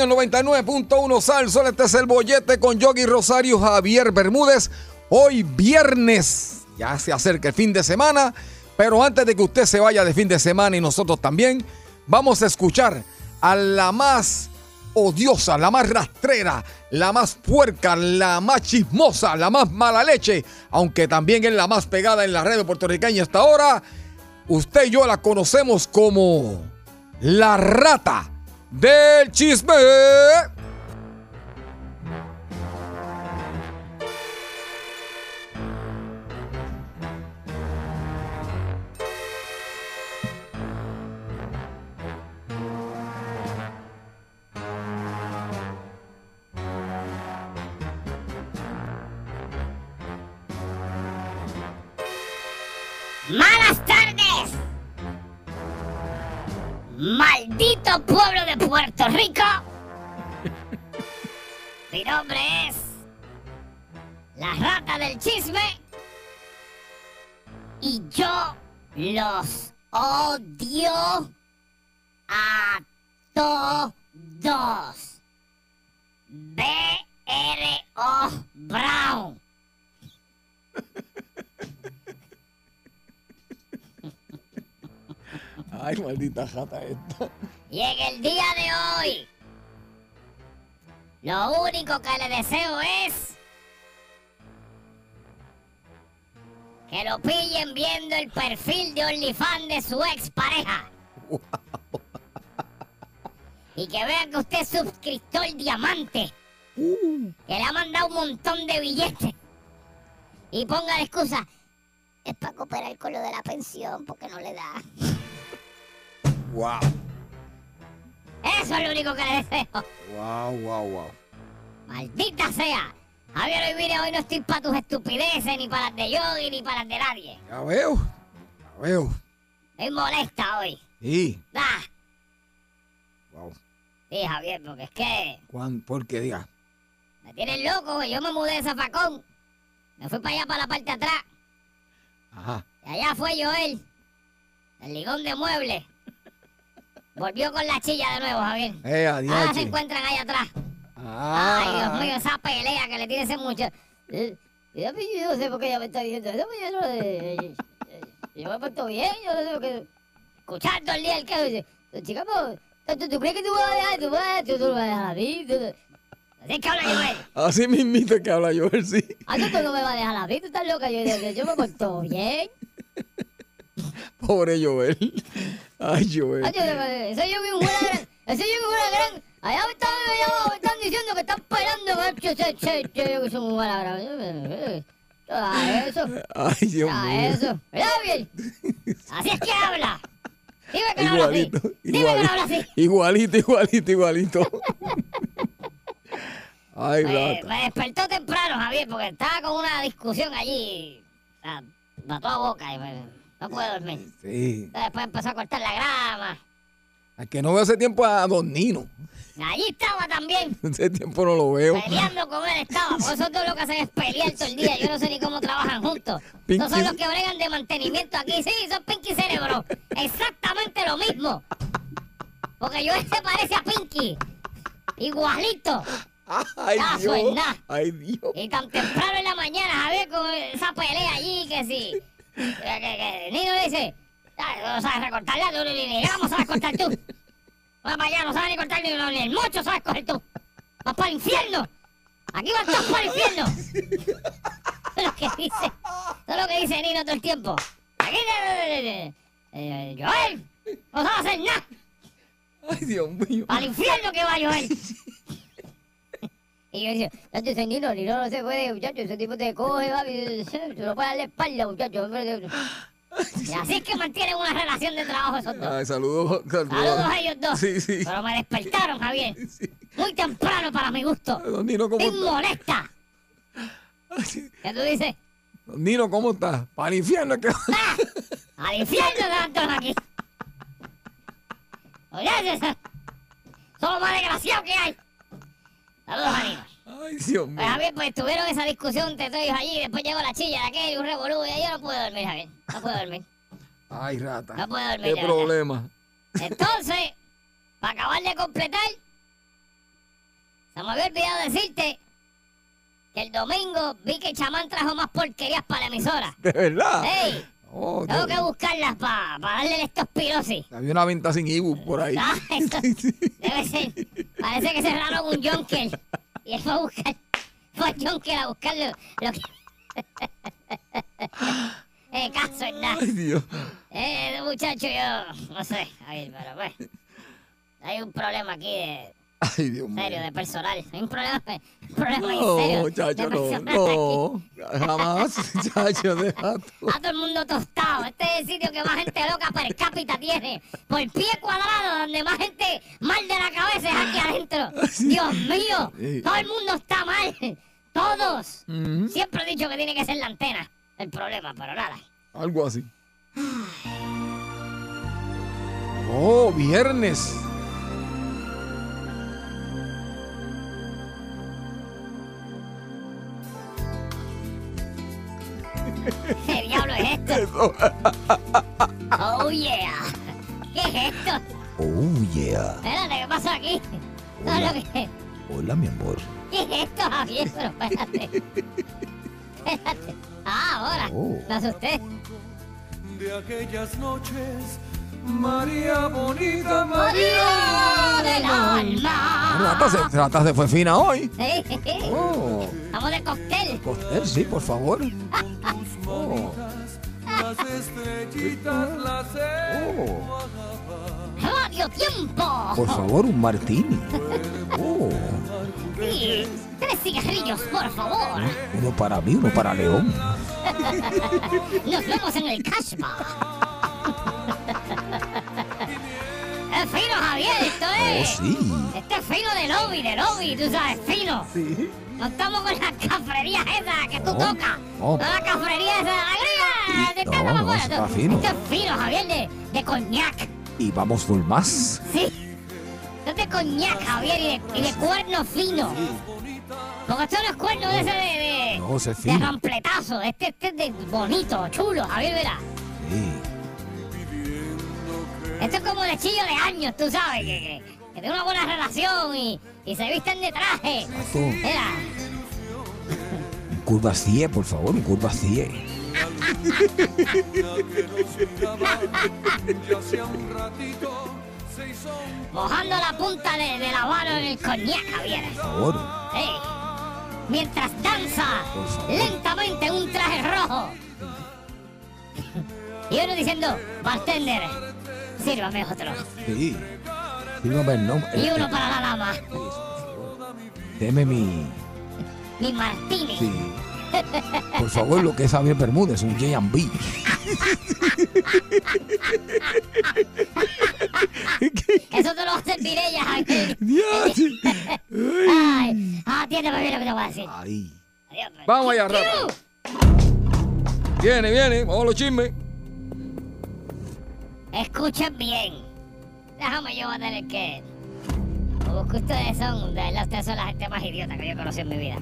El 99.1 Sal este es el bollete con Yogi Rosario Javier Bermúdez. Hoy viernes, ya se acerca el fin de semana, pero antes de que usted se vaya de fin de semana y nosotros también, vamos a escuchar a la más odiosa, la más rastrera, la más puerca, la más chismosa, la más mala leche, aunque también es la más pegada en la red puertorriqueña hasta ahora. Usted y yo la conocemos como la rata del chisme. ¡Maldito pueblo de Puerto Rico! Mi nombre es la rata del chisme y yo los odio a todos. B-R-O Brown. Ay, maldita jata esta. Y en el día de hoy, lo único que le deseo es que lo pillen viendo el perfil de OnlyFans de su expareja. Y que vean que usted es suscriptor diamante. Que le ha mandado un montón de billetes. Y ponga la excusa. Es para cooperar con lo de la pensión porque no le da. Wow, Eso es lo único que le deseo. wow, wow, wow. Maldita sea. Javier, hoy mire, hoy no estoy para tus estupideces, ni para las de Yogi, ni para las de nadie. Ya veo, ya veo. Estoy molesta hoy. Sí, Ah, wow. sí, Javier, porque es que ¿Cuán, ¿Por qué diga? me tienes loco, güey. Yo me mudé de Zafacón. Me fui para allá, para la parte de atrás. Ajá. Y allá fue Joel, el ligón de muebles. Volvió con la chilla de nuevo, Javier. Eh, Ahora se adiós. encuentran allá atrás. Ah, Ay, Dios mío, esa pelea que le tiene ese muchacho. Eh, Yo no sé por qué ella me está diciendo eso, yo no eh, Yo me he puesto bien, yo no sé por qué. Escuchando el día el que dice, chica, ¿tú, tú crees que tú vas a dejar, tú vas, tú, tú lo vas a dejar a mí? Tú, tú- Así que habla Joel. así mismito que habla Joel, sí. Ah, tú, tú no me vas a dejar a mí, tú estás loca. Yo, yo, yo me porto bien. Pobre Joel. Ay, Joel. Ah, yo, ese yo vi una gran, ese yo vi una gran. Allá me están, allá me están diciendo que están esperando ver que se, se, se, que muy mala gran. Ah, eso. Ay, Dios mío. eso. ¿Verdad, bien? Así es que habla. Dime que no habla así. Igualito, Dime que no habla igualito, así. igualito, igualito, igualito. Ay, Me, me despertó temprano, Javier, porque estaba con una discusión allí. O sea, a toda boca y me- no puedo dormir. Sí. Después empezó a cortar la grama. Al que no veo hace tiempo a Don Nino. Allí estaba también. Hace tiempo no lo veo. Peleando con él estaba. Por eso todo lo que hacen es pelear todo el día. Yo no sé ni cómo trabajan juntos. Pinky- Estos son los que bregan de mantenimiento aquí. Sí, son Pinky Cerebro. Exactamente lo mismo. Porque yo se parece a Pinky. Igualito. Ay, Dios. Ay, Dios. Y tan temprano en la mañana, Javier, con esa pelea allí, que sí. Nino dice, "Ah, no sabes recortarla, tú, ni, ni, ni vamos a recortar tú. Vas para allá, no sabes ni cortar ni, ni el mocho sabes coger tú. Vas para el infierno. Aquí vas todos para el infierno. Eso es lo que dice. Eso es lo que dice Nino todo el tiempo. Aquí, eh, eh, Joel, no sabes hacer nada. Ay, Dios mío. Al infierno que va Joel. Y yo decía, ya te Nino, Nino no se puede, muchacho, ese tipo te coge, papi, se lo puede dar la espalda, muchacho. Y así es que mantienen una relación de trabajo esos dos. Ay, saludos. Saludos a ellos dos. Sí, sí. Pero me despertaron, Javier. Muy temprano para mi gusto. Don Nino, ¿cómo Me está? molesta. Sí. ¿Qué tú dices? Don Nino, ¿cómo está? Para el infierno que... ¡Ah! Al infierno te todos aquí. Oye, eso- son lo más desgraciado que hay. Saludos, Aníbal. Ay, Dios mío. Pues Javier, pues tuvieron esa discusión entre todos allí, después llegó la chilla de aquel y un revolú, y yo no puedo dormir, Javier. No puedo dormir. Ay, rata. No puedo dormir. ¿Qué problema? Entonces, para acabar de completar, se me había olvidado decirte que el domingo vi que el chamán trajo más porquerías para la emisora. ¿De verdad? ¡Ey! Oh, Tengo que buscarlas para darle leptospirosis. Había una venta sin ebook por ahí. Ah, eso debe ser. Parece que cerraron un Jonker. Y él fue a buscar. Fue a Jonker a buscar lo, lo que. eh, caso nada. Ay, Dios. Eh, muchacho, yo. No sé, a ver, pero pues. Hay un problema aquí de. Ay, Dios mío. serio, de personal. Hay un problema, un problema en No, serio. de no, no. Jamás, muchacho, deja tú. A todo el mundo tostado. Este es el sitio que más gente loca per cápita tiene. Por pie cuadrado, donde más gente mal de la cabeza es aquí adentro. Dios mío, todo el mundo está mal. Todos. Ujú, Siempre he dicho que tiene que ser la antena el problema, pero nada. Algo así. Oh, viernes. ¿Qué diablo es esto? Eso. Oh yeah. ¿Qué es esto? Oh, yeah. Espérate, ¿qué pasó aquí? No lo que. Hola, mi amor. ¿Qué es esto, Javier? Pero espérate. Espérate. Ah, ahora. Oh. Me asusté. de aquellas noches, María bonita, María del alma. Se, Rata se fue fina hoy. Sí. Oh, Vamos de cóctel. cóctel, sí, por favor. Oh, las estrellitas las oh, Radio Tiempo. Por favor, un martini. oh. Sí. Tres cigarrillos, por favor. Uno para mí, uno para León. Nos vemos en el cashback. Esto Oh, es. sí. Este es fino de lobby, de lobby, tú sabes, fino. Sí. No estamos con las cafrerías esas que tú No, tocas. no. No, la cafrería esa de la griega. De No, no, afuera. está Esto- fino. Esto es fino, Javier, de, de coñac. Y vamos por más. Sí. Esto es de coñac, Javier, y de, y de cuerno fino. Porque esto no es cuerno de ese de, de, No, ese es de fino. rampletazo. Este, este es de bonito, chulo, Javier, verá. Sí. Esto es como de chillo de años, tú sabes, que, que, que tiene una buena relación y, y se visten de traje. Mira, un curva 100, por favor, un curva 100. ya sea un ratito, se hizo un mojando la punta de, de la mano en el coñac, Javier. Por favor. Mientras danza lentamente en un traje rojo. Y uno diciendo, bartender, sírvame otro. Sí. Dígame el nombre. Y uno para la dama, Deme mi. mi martini. Sí. Por favor, lo que es Javier Bermúdez, un J&B. Eso te lo va a servir ella, Javier. Dios. Ay, atiéndeme bien lo que te voy a decir. Ahí. Adiós, pues. Vamos allá, rata. Viene, viene. Vamos a los chismes. Escuchen bien. Déjame yo a tener que porque ustedes son, de verdad, ustedes son la gente más idiota que yo he conocido en mi vida.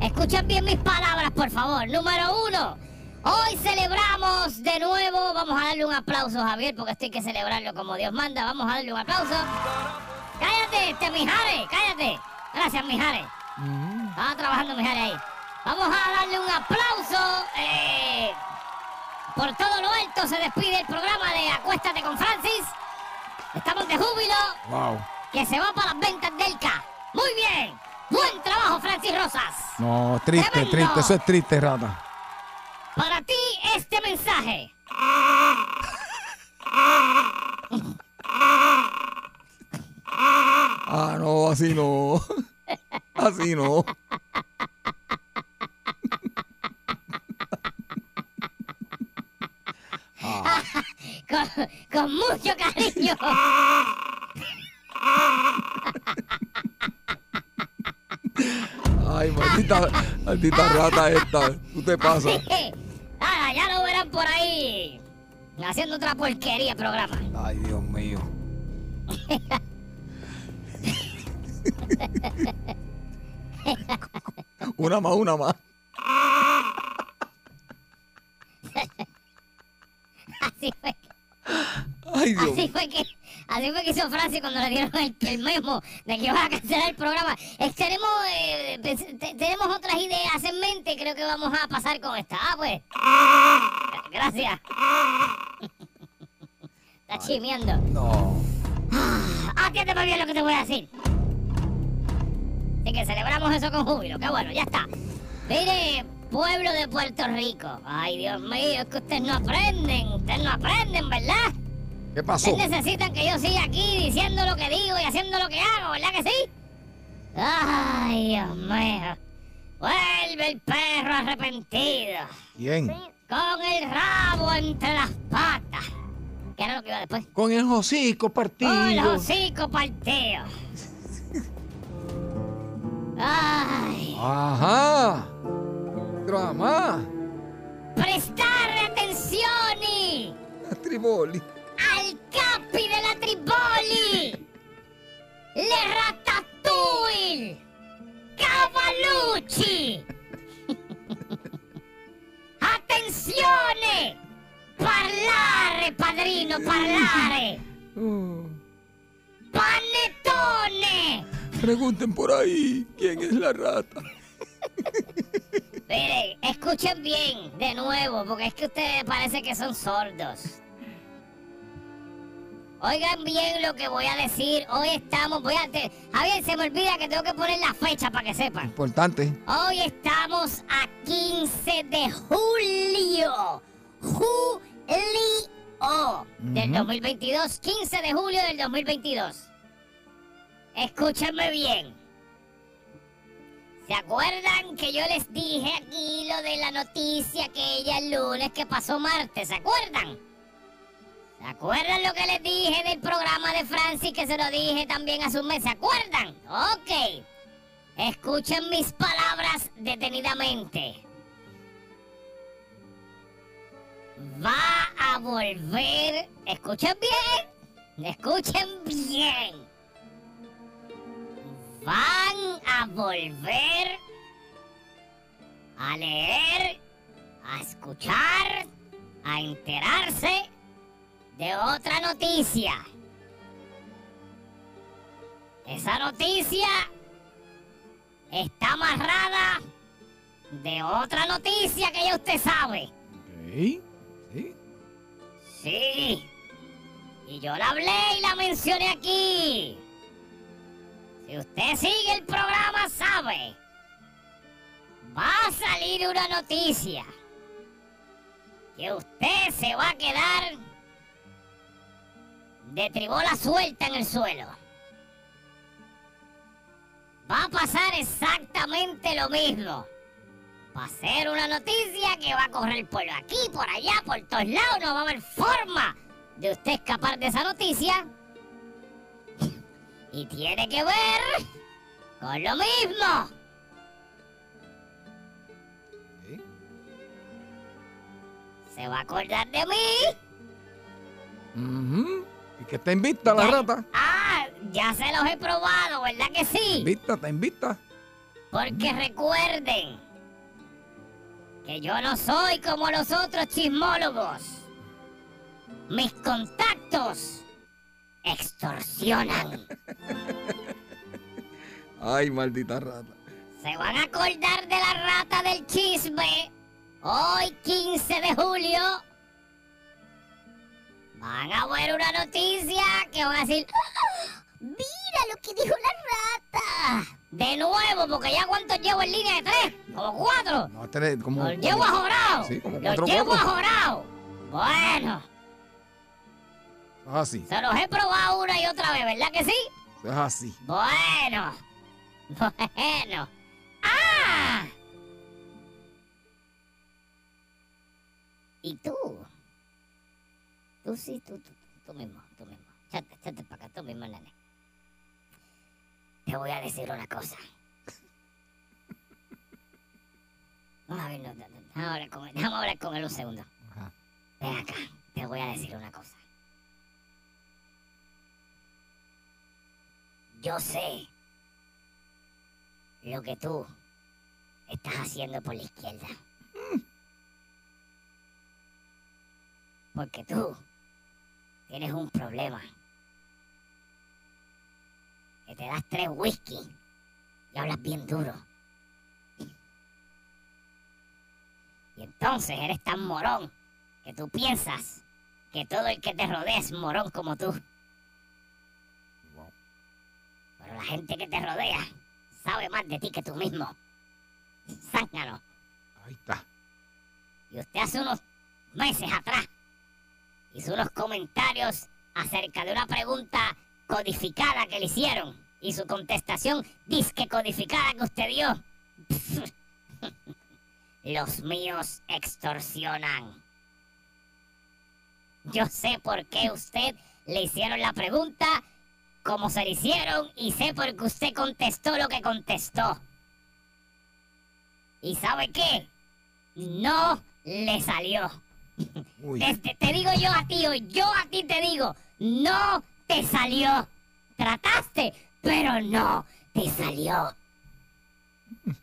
Escuchen bien mis palabras, por favor. Número uno. Hoy celebramos de nuevo. Vamos a darle un aplauso, Javier, porque esto hay que celebrarlo como Dios manda. Vamos a darle un aplauso. Cállate, este Mijares, cállate. Gracias, Mijares. Estaba trabajando Mijares ahí. Vamos a darle un aplauso. eh, por todo lo alto se despide el programa de Acuéstate con Francis. Estamos de júbilo Wow. que se va para las ventas del K. Muy bien. Buen trabajo, Francis Rosas. No, triste, Tremendo. triste. Eso es triste, rata. Para ti este mensaje. Ah, no, así no. Así no. Con, con mucho cariño. Ay, maldita, maldita rata esta. Tú te pasas. Ah, ya lo verán por ahí. Haciendo otra porquería programa. Ay, Dios mío. Una más, una más. Así fue. Ay, Dios Así fue que, así fue que hizo Francis cuando le dieron el, el memo de que iba a cancelar el programa. Eh, tenemos, eh, te- tenemos otras ideas en mente, creo que vamos a pasar con esta. Ah, pues. Gracias. Está chimeando. No. Atiéndeme bien lo que te voy a decir. Así que celebramos eso con júbilo, qué bueno, ya está. Mire, pueblo de Puerto Rico. Ay, Dios mío, es que ustedes no aprenden, ustedes no aprenden, ¿verdad? ¿Qué pasó? Ustedes necesitan que yo siga aquí diciendo lo que digo y haciendo lo que hago, ¿verdad que sí? Ay, Dios mío. Vuelve el perro arrepentido. ¿Quién? Con el rabo entre las patas. ¿Qué era lo que iba después? Con el hocico partido. ¡Oh, los hocico partido! ¡Ay! Ajá. Drama. ¡Prestar atención y Triboli. al capi de la Triboli! ¡Le ratatouille! ¡Cavalucci! ¡Attenzione! ¡Parlare, padrino, parlare! Oh. ¡Panettone! Pregunten por ahí quién es la rata. Mire, escuchen bien de nuevo, porque es que ustedes parece que son sordos. Oigan bien lo que voy a decir. Hoy estamos, voy a... te- Javier, se me olvida que tengo que poner la fecha para que sepan. Importante. Hoy estamos a 15 de julio. Julio del 2022. 15 de julio del 2022. Escúchenme bien. ¿Se acuerdan que yo les dije aquí lo de la noticia que ella el lunes que pasó martes? ¿Se acuerdan? ¿Se acuerdan lo que les dije del programa de Francis que se lo dije también a su mes? ¿Se acuerdan? Ok. Escuchen mis palabras detenidamente. Va a volver. Escuchen bien. Escuchen bien. Van a volver a leer, a escuchar, a enterarse de otra noticia. Esa noticia está amarrada de otra noticia que ya usted sabe. Ok. Sí. Sí. Y yo la hablé y la mencioné aquí. Si usted sigue el programa, sabe. Va a salir una noticia. Que usted se va a quedar de tribola suelta en el suelo. Va a pasar exactamente lo mismo. Va a ser una noticia que va a correr por aquí, por allá, por todos lados. No va a haber forma de usted escapar de esa noticia. Y tiene que ver con lo mismo. Se va a acordar de mí. Y que está invicta la rata. Ah, ya se los he probado, ¿verdad que sí? ¿Vista? ¿Está en vista? Porque recuerden que yo no soy como los otros chismólogos. Mis contactos extorsionan. Ay, maldita rata. Se van a acordar de la rata del chisme. Hoy, 15 de julio, van a ver una noticia que van a decir, "¡Ah! mira lo que dijo la rata. De nuevo, porque ya cuántos llevo en línea de tres, como cuatro. No, tres, como. Los llevo ajorado. Sí, como Los llevo cocos. ajorado. Bueno, Se los he probado una y otra vez, ¿verdad que sí? Es así. Bueno. Bueno. ¡Ah! ¿Y tú? Tú sí, tú, tú, tú mismo, tú mismo. Échate, échate para acá, tú mismo, nene. Te voy a decir una cosa. Vamos a ver, no, no, no, déjame hablar con él, déjame hablar con él un segundo. Ajá. Ven acá, te voy a decir una cosa. Yo sé lo que tú estás haciendo por la izquierda. Porque tú tienes un problema. Que te das tres whisky y hablas bien duro. Y entonces eres tan morón que tú piensas que todo el que te rodea es morón como tú. Pero la gente que te rodea sabe más de ti que tú mismo. Zángano. Ahí está. Y usted hace unos meses atrás hizo unos comentarios acerca de una pregunta codificada que le hicieron y su contestación disque codificada que usted dio. Los míos extorsionan. Yo sé por qué usted le hicieron la pregunta, como se le hicieron, y sé por qué usted contestó lo que contestó. ¿Y sabe qué? No le salió. Te digo yo a ti hoy, yo a ti te digo, no te salió. Trataste, pero no te salió.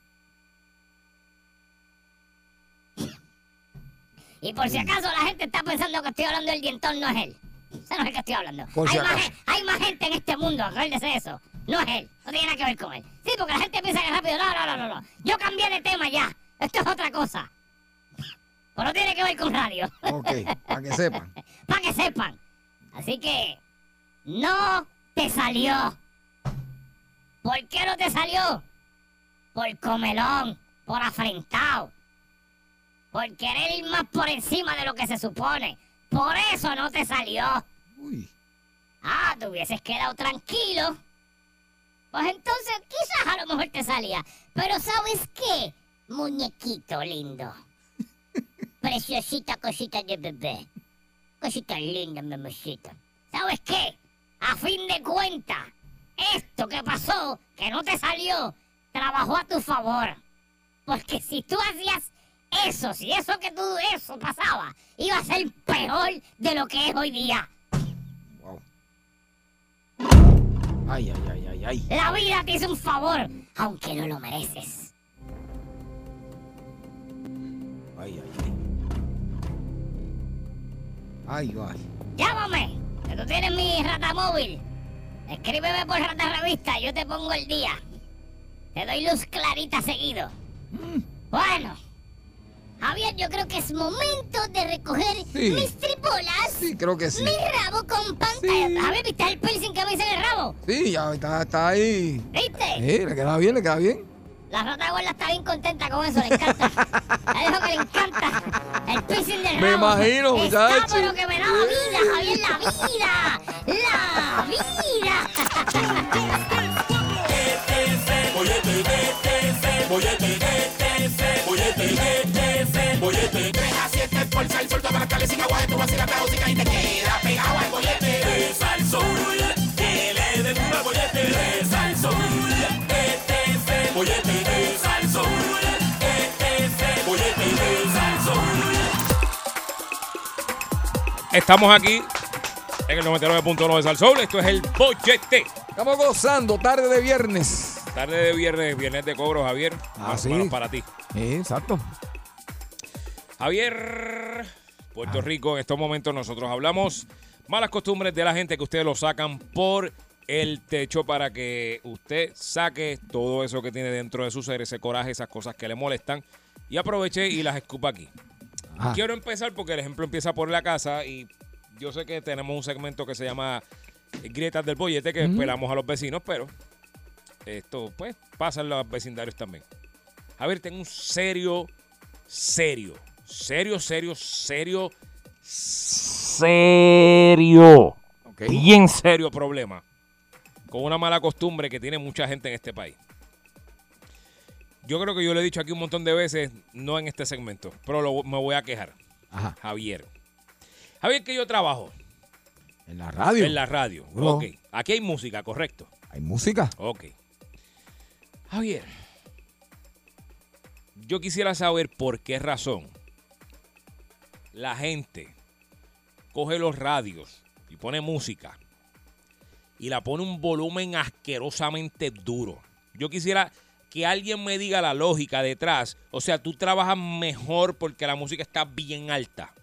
Y por si acaso la gente está pensando que estoy hablando del dientón, no es él. Ese no es el que estoy hablando. Por hay, si más, hay gente en este mundo, acuérdese de eso. No es él, no tiene nada que ver con él. Sí, porque la gente piensa que rápido, no, no, no, no, no. Yo cambié de tema ya. Esto es otra cosa. Pero no tiene que ver con radio. Ok, para que sepan. para que sepan. Así que no te salió. ¿Por qué no te salió? Por comelón, por afrentado, por querer ir más por encima de lo que se supone. Por eso no te salió. Uy. Ah, te hubieses quedado tranquilo. Pues entonces quizás a lo mejor te salía. Pero ¿sabes qué? Muñequito lindo. Preciosita cosita de bebé. Cosita linda, mamacita. ¿Sabes qué? A fin de cuentas, esto que pasó, que no te salió, trabajó a tu favor. Porque si tú hacías eso, si eso que tú, eso pasaba, iba a ser peor de lo que es hoy día. Wow. Ay, ay, ay, ay, ay. La vida te hizo un favor, aunque no lo mereces. Ay, ay, ay. Ay, ay. Llámame, que tú tienes mi rata móvil. Escríbeme por rata revista, yo te pongo el día. Te doy luz clarita seguido. Bueno, Javier, yo creo que es momento de recoger Sí. mis tripolas, Sí, creo que sí. mi rabo con pantalla. Sí. Javier, ¿viste el piercing que me hice en el rabo? Sí, ya está, está ahí. ¿Viste? Eh, le queda bien, le queda bien. La rata gorda está bien contenta con eso, le encanta. Le dijo que le encanta el piercing del rabo. Me imagino, Está, muchacho. pero que me da la vida, Javier, la vida. La vida. el sol, todas sin aguaje, tú vas a ir y te queda pegado al bollete. Es al sol, que le den un bollete. Es al sol, este es el bollete. Es al sol, este es el bollete. Es al sol. Estamos aquí en el 99.9 de Salsol. Esto es el bollete. Estamos gozando tarde de viernes. Tarde de viernes, viernes de cobro, Javier. Ah, más sí. o menos para ti. Exacto. Javier, Puerto Rico, en estos momentos nosotros hablamos malas costumbres de la gente que ustedes lo sacan por el techo para que usted saque todo eso que tiene dentro de su ser, ese coraje, esas cosas que le molestan y aproveche y las escupa aquí. Ajá. Quiero empezar porque el ejemplo empieza por la casa y yo sé que tenemos un segmento que se llama Grietas del Bollete que pelamos a los vecinos, pero esto pues pasa en los vecindarios también. Javier, tengo un serio, serio, serio, serio, serio, serio, bien serio problema con una mala costumbre que tiene mucha gente en este país. Yo creo que yo lo he dicho aquí un montón de veces, no en este segmento, pero lo- me voy a quejar. Ajá. Javier. Javier, que yo trabajo En la radio. en la radio. No. Ok. Aquí hay música, correcto. Hay música. Ok. Javier, yo quisiera saber por qué razón la gente coge los radios y pone música y la pone un volumen asquerosamente duro. Yo quisiera que alguien me diga la lógica detrás. O sea, tú trabajas mejor porque la música está bien alta.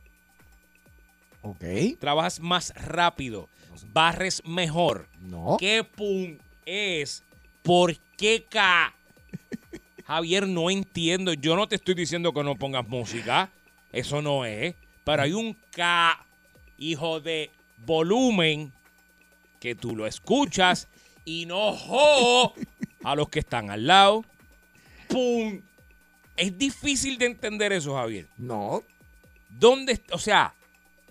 Ok. Trabajas más rápido. Barres mejor. No. ¿Qué pun es? ¿Por qué K? Javier, no entiendo. Yo no te estoy diciendo que no pongas música. Eso no es. Pero hay un K, hijo de volumen, que tú lo escuchas y no jo a los que están al lado. ¡Pum! Es difícil de entender eso, Javier. No. ¿Dónde, o sea,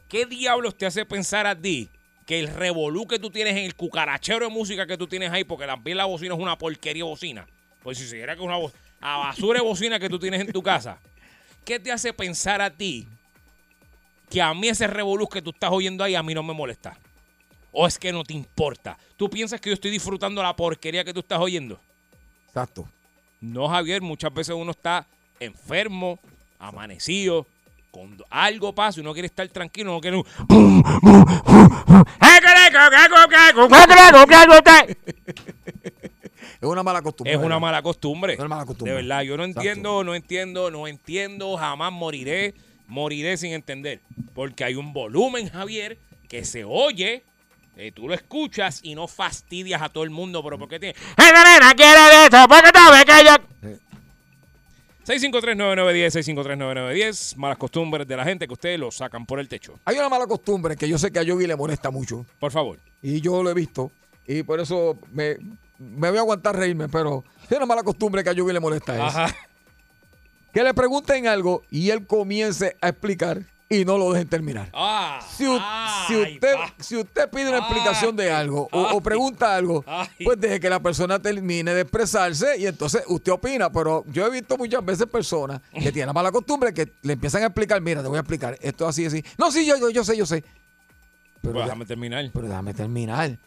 qué diablos te hace pensar a ti que el revolú que tú tienes en el cucarachero de música que tú tienes ahí, porque también la bocina es una porquería bocina, pues si se que es una bo- a basura de bocina que tú tienes en tu casa, ¿qué te hace pensar a ti que a mí ese revolú que tú estás oyendo ahí a mí no me molesta? ¿O es que no te importa? ¿Tú piensas que yo estoy disfrutando la porquería que tú estás oyendo? Exacto. No, Javier, muchas veces uno está enfermo, amanecido, cuando algo pasa y uno quiere estar tranquilo, no quiere un... Es una mala costumbre. Es una mala costumbre. Es una mala costumbre. De verdad, yo no Exacto. entiendo, no entiendo, no entiendo, jamás moriré, moriré sin entender. Porque hay un volumen, Javier, que se oye, eh, tú lo escuchas y no fastidias a todo el mundo, pero ¿por qué tiene... ¡Esa nena quiere de eso! ¿Por qué ves que yo...? Sí. 6539910, 6539910, malas costumbres de la gente que ustedes lo sacan por el techo. Hay una mala costumbre que yo sé que a Yogi le molesta mucho. Por favor. Y yo lo he visto. Y por eso me, me voy a aguantar reírme. Pero hay una mala costumbre que a Yogi le molesta. Es Ajá. que le pregunten algo y él comience a explicar y no lo dejen terminar. Ah, Si, u- si ay, usted, si usted pide una Ay. explicación de algo o, pregunta algo, pues deje que la persona termine de expresarse y entonces usted opina. Pero yo he visto muchas veces personas que tienen la mala costumbre que le empiezan a explicar, mira, te voy a explicar, esto así, así. No, sí, yo, yo, yo sé, yo sé. Pero, ya- déjame terminar. pero déjame terminar.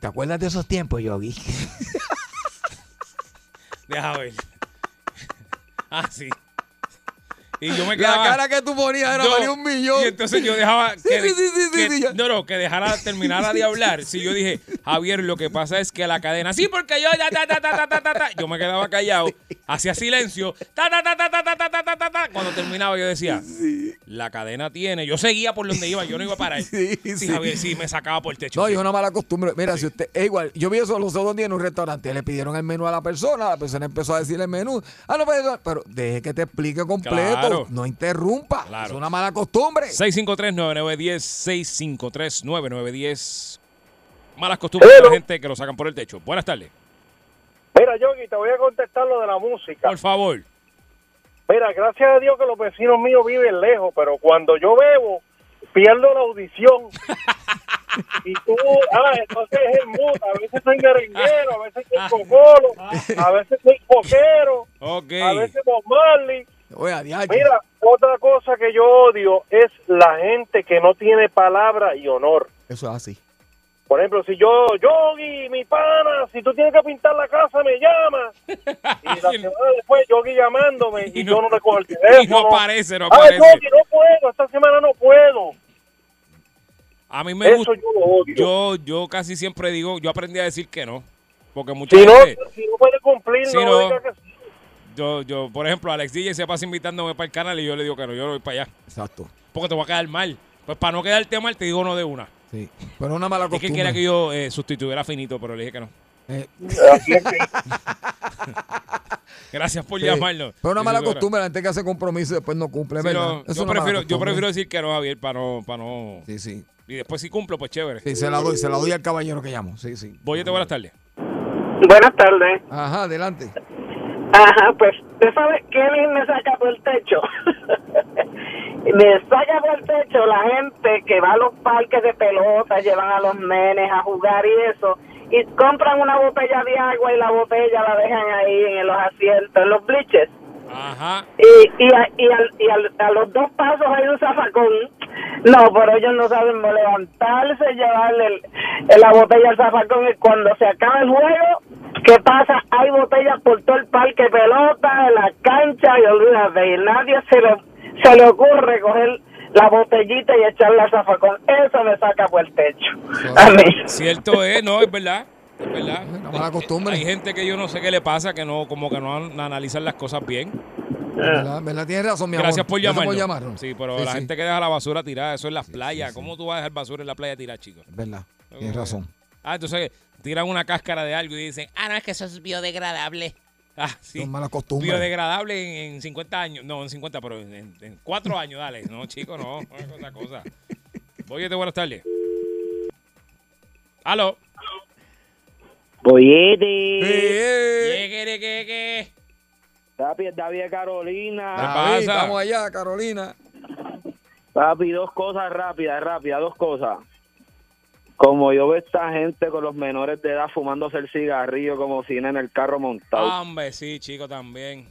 ¿Te acuerdas de esos tiempos, Yogi? Deja ver. ah, sí. Y yo me quedaba. La cara que tú ponías era valía un millón. Y entonces yo dejaba. Sí, que, sí, sí, sí, No, no, que dejara, terminara de hablar. Si yo dije, Javier, lo que pasa es que la cadena. Sí, porque yo. Ta, ta, ta, yo me quedaba callado, hacía silencio. Cuando terminaba, yo decía, la cadena tiene. Yo seguía por donde iba, yo no iba para él. Sí, Javier, sí, me sacaba por el techo. No, es una mala costumbre. Mira, si usted. Es igual, yo vi eso los dos días en un restaurante. Le pidieron el menú a la persona, la persona empezó a decir el menú. Ah, no, pero deje que te explique completo. Claro. no interrumpa. Claro. Es una mala costumbre. 653-9910, 653-9910. Malas costumbres de la gente que lo sacan por el techo. Buenas tardes. Mira, Yogi, te voy a contestar lo de la música. Por favor. Mira, gracias a Dios que los vecinos míos viven lejos, pero cuando yo bebo, pierdo la audición. y tú, ah, entonces es el mood. A veces soy merenguero, a veces soy cocolo, a veces soy coquero, a veces Bob Marley. Mira, otra cosa que yo odio es la gente que no tiene palabra y honor. Eso es así. Por ejemplo, si yo, Yogi, mi pana, si tú tienes que pintar la casa, me llama. Y la semana después, Yogi llamándome y, Y yo no- no le cojo el teléfono. y no aparece, no Ay, aparece. Yogi, no puedo, esta semana no puedo. A mí me Eso gusta. yo lo odio. Yo, yo casi siempre digo, yo aprendí a decir que no. Porque mucha si, no, gente, si no puede cumplir, Sí, no, no. diga que sí. Yo, yo, por ejemplo, Alex DJ se pasa invitándome para el canal y yo le digo que no, yo no voy para allá. Exacto. Porque te voy a quedar mal. Pues para no quedarte mal, te digo no de una. Sí. Pero es una mala Es que costumbre. quiera que yo eh, sustituyera a Finito, pero le dije que no. Eh, Gracias por sí. llamarnos. Pero una mala costumbre, la gente que hace compromiso y después no cumple, Sí, no, yo, prefiero, yo costumbre. prefiero decir que no, Javier, para no, para no. Sí, sí. Y después si cumplo, pues chévere. Sí, se la doy, se la doy al caballero que llamo. Sí, sí. Boyete, buenas tardes. Buenas tardes. Ajá, adelante. Ajá, pues, ¿usted sabe quién me saca por el techo? me saca por el techo la gente que va a los parques de pelota, llevan a los nenes a jugar y eso, y compran una botella de agua y la botella la dejan ahí en los asientos, en los bliches. Ajá. Y, y, a, y, al- y al- a los dos pasos hay un zafacón. No, pero ellos no saben levantarse, llevarle el- la botella al zafacón y cuando se acaba el juego, ¿qué pasa? Hay botellas por todo el parque, pelota, en la cancha y olvídate, y nadie se le, se le ocurre coger la botellita y echarla al zafacón. Eso me saca por el techo. A mí. Cierto es, no, es verdad. Es verdad. Una mala costumbre. Hay gente que yo no sé qué le pasa, que no, como que no an- analizan las cosas bien. ¿Verdad? ¿Verdad? Tienes razón, mi amor. Gracias por Gracias llamarnos. llamarnos. Sí, pero Sí, la sí. gente que deja la basura tirada, eso en las playas. ¿Cómo tú vas a dejar basura en la playa tirada, chicos? Es verdad. Tienes razón. Ah, entonces tiran una cáscara de algo y dicen, ah, no, es que eso es biodegradable. Ah, sí. Son malas costumbres. Biodegradable en, en 50 años. No, en 50, pero en, en, en 4 años, dale. No, chico, no. Es otra cosa. Oye, buenas tardes. Aló. Boyete. ¿Qué que qué? Papi, es David de Carolina. ¿Qué pasa? Vamos allá, Carolina. Papi, dos cosas rápidas, rápidas, dos cosas. Como yo veo esta gente con los menores de edad fumándose el cigarrillo como si en el carro montado. Ah, Hombre, sí, chico, también.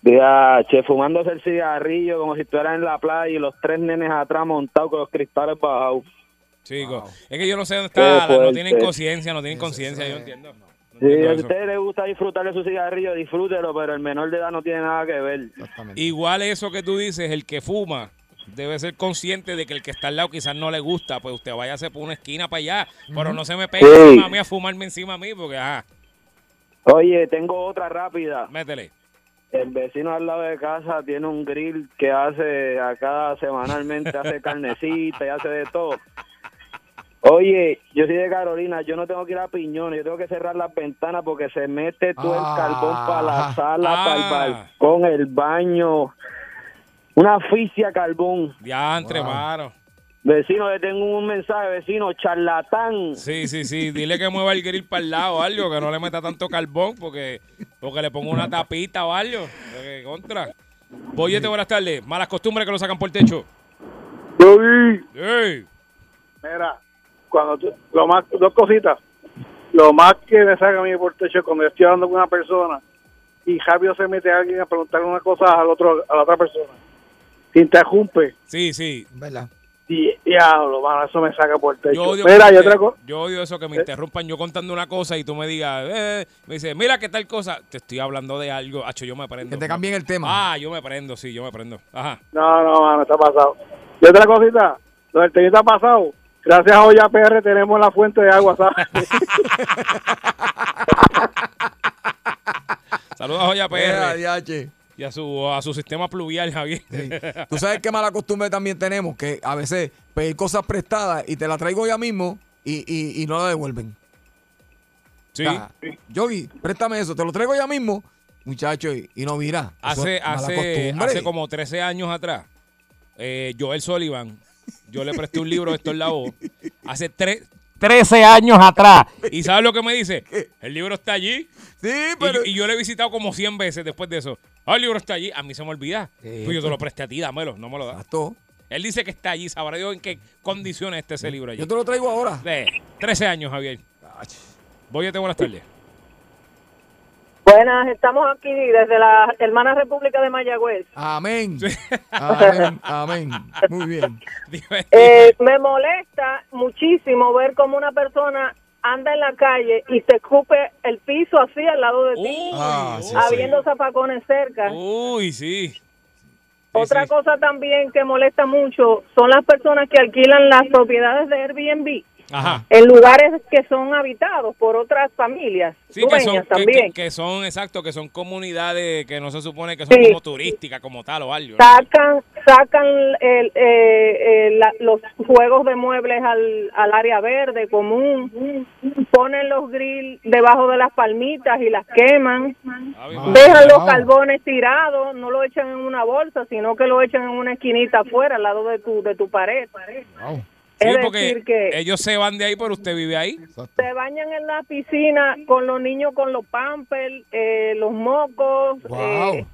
Ya, che, fumándose el cigarrillo como si estuvieran en la playa y los tres nenes atrás montados con los cristales bajados. Chico. Es que yo no sé dónde está. la- no tienen conciencia, no tienen conciencia, yo entiendo. No Sí, entiendo a eso. usted le gusta disfrutar de su cigarrillo, disfrútelo, pero el menor de edad no tiene nada que ver. Igual eso que tú dices, el que fuma debe ser consciente de que el que está al lado quizás no le gusta, pues usted váyase por una esquina para allá, pero no se me pegue Sí. encima a mí a fumarme encima a mí, porque ajá, Oye, tengo otra rápida. métele. El vecino al lado de casa tiene un grill que hace acá semanalmente, hace carnecita y hace de todo. Oye, yo soy de Carolina, yo no tengo que ir a Piñones, yo tengo que cerrar las ventanas porque se mete todo Ah. el carbón para la sala, Ah. para el balcón, el baño. Una asfixia carbón. Diantre, Wow. mano. Vecino, le tengo un mensaje, vecino, charlatán. Sí, sí, sí, dile que mueva el grill para el lado o algo, que no le meta tanto carbón, porque, porque le pongo una tapita o algo. Porque, contra. Boyete, buenas tardes. Malas costumbres que lo sacan por el techo. Ey. Mira, cuando tú, lo más, dos cositas. Lo más que me saca a mí por techo es cuando yo estoy hablando con una persona y rápido se mete alguien a preguntarle una cosa al otro, a la otra persona. Si interrumpe, Sí, sí. ¿Verdad? y diablo, mano, eso me saca por techo. Yo odio, Mira, que y me- otra cosa. yo odio eso que me interrumpan yo contando una cosa y tú me digas, eh, me dices, mira qué tal cosa. Te estoy hablando de algo. Hacho, yo me prendo. Que te cambien el tema. Ah, yo me prendo, sí, yo me prendo. Ajá. No, no, mano, está pasado. Y otra cosita, lo del tenis está pasado. Gracias a Olla PR tenemos la fuente de agua, ¿sabes? Saludos a Joya Eh, PR y a su, a su sistema pluvial, Javier. Sí. Tú sabes qué mala costumbre también tenemos, que a veces pedir cosas prestadas y te la traigo ya mismo y, y, y no la devuelven. Sí. Yogi, préstame eso, te lo traigo ya mismo, muchacho, y, y no mira. Hace, hace, hace como 13 años atrás, eh, Joel Sullivan, yo le presté un libro de esto en la voz, hace tre- 13 años atrás. ¿Y sabes lo que me dice? El libro está allí. Sí, Y, pero. yo- y yo lo he visitado como 100 veces después de eso. Ah, el libro está allí. A mí se me olvida. Sí, pues yo te pues. lo presté a ti, dámelo. No me lo das. Exacto. Él dice que está allí. Sabrá Dios en qué condiciones está ese libro allí. Yo te lo traigo ahora. De 13 años, Javier. Voy a buenas tardes. Buenas, estamos aquí desde la hermana República de Mayagüez. Amén. Amén. Amén. Muy bien. Eh, me molesta muchísimo ver cómo una persona anda en la calle y se escupe el piso así al lado de ti, Ah, sí, habiendo zafacones cerca. Uy, sí. Otra sí. cosa también que molesta mucho son las personas que alquilan las propiedades de Airbnb Ajá. en lugares que son habitados por otras familias Sí, que son, dueñas que, también. que- que son, exacto, que son comunidades que no se supone que son Sí. como turísticas, como tal o algo. ¿no? sacan sacan el, eh, eh, la- los juegos de muebles al, al área verde común, ponen los grill debajo de las palmitas y las queman, dejan los carbones tirados, no lo echan en una bolsa, sino que lo echan en una esquinita afuera, al lado de tu de tu pared. Sí, Es porque decir que ellos se van de ahí, pero usted vive ahí. se bañan en la piscina con los niños con los pampers, eh, los mocos, eh,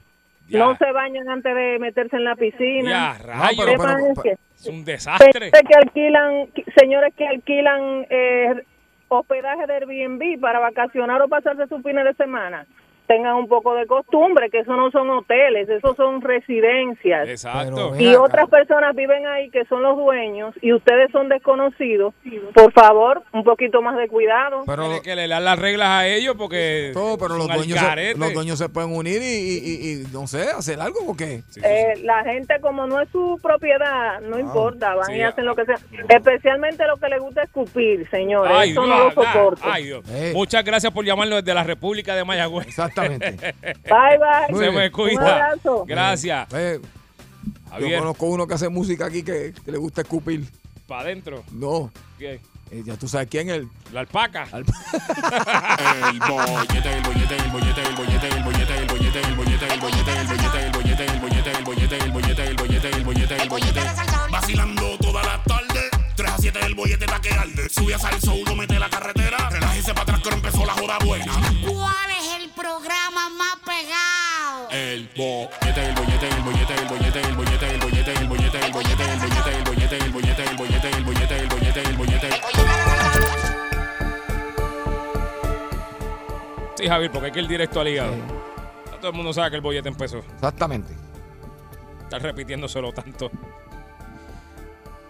no se bañan antes de meterse en la piscina. Ya, rayos. ¿Qué más es que? Es un desastre. Que alquilan, señores que alquilan eh, hospedaje de Airbnb para vacacionar o pasarse sus fines de semana, tengan un poco de costumbre, que eso no son hoteles, eso son residencias. Exacto. Y otras personas viven ahí que son los dueños y ustedes son desconocidos. Por favor, un poquito más de cuidado. Tiene que le dan las reglas a ellos porque Todo, pero los dueños, se, los dueños se pueden unir y, y- y- y, no sé, hacer algo porque. Eh, la gente como no es su propiedad, no importa, van Sí, y hacen lo que sea. Especialmente lo que les gusta escupir, señores. Ay, Eso Dios, no lo ah, soporto. ay, Dios. Muchas gracias por llamarnos desde la República de Mayagüez. Exactamente. Bye, bye. Se me Un cuida. abrazo. Gracias. Eh, yo Javier. conozco uno que hace música aquí que, que le gusta escupir. Para adentro. No. ¿Qué? Eh, ya tú sabes quién es. La alpaca. El bollete, el bollete, el bollete, el bollete, el bollete, el bollete, el bollete, el bollete, el bollete, el bollete, el bollete, el bollete, el bollete, el bollete, el bollete, el bollete. Vacilando toda la tarde. 3 a 7 el bollete está que arde. Sube a salso, uno mete la carretera. Relájese para atrás que ahora empezó la joda buena. ¿Cuál el programa más pegado? El bollete, el bollete, el bollete, el bollete, el bollete, el bollete, el bollete, el bollete, el bollete, el bollete, el bollete, el bollete, el bollete, el bollete, el bollete. Sí, Javier, porque hay que ir directo al hígado. Todo el mundo sabe que el bollete empezó. Exactamente. Estás repitiéndoselo tanto.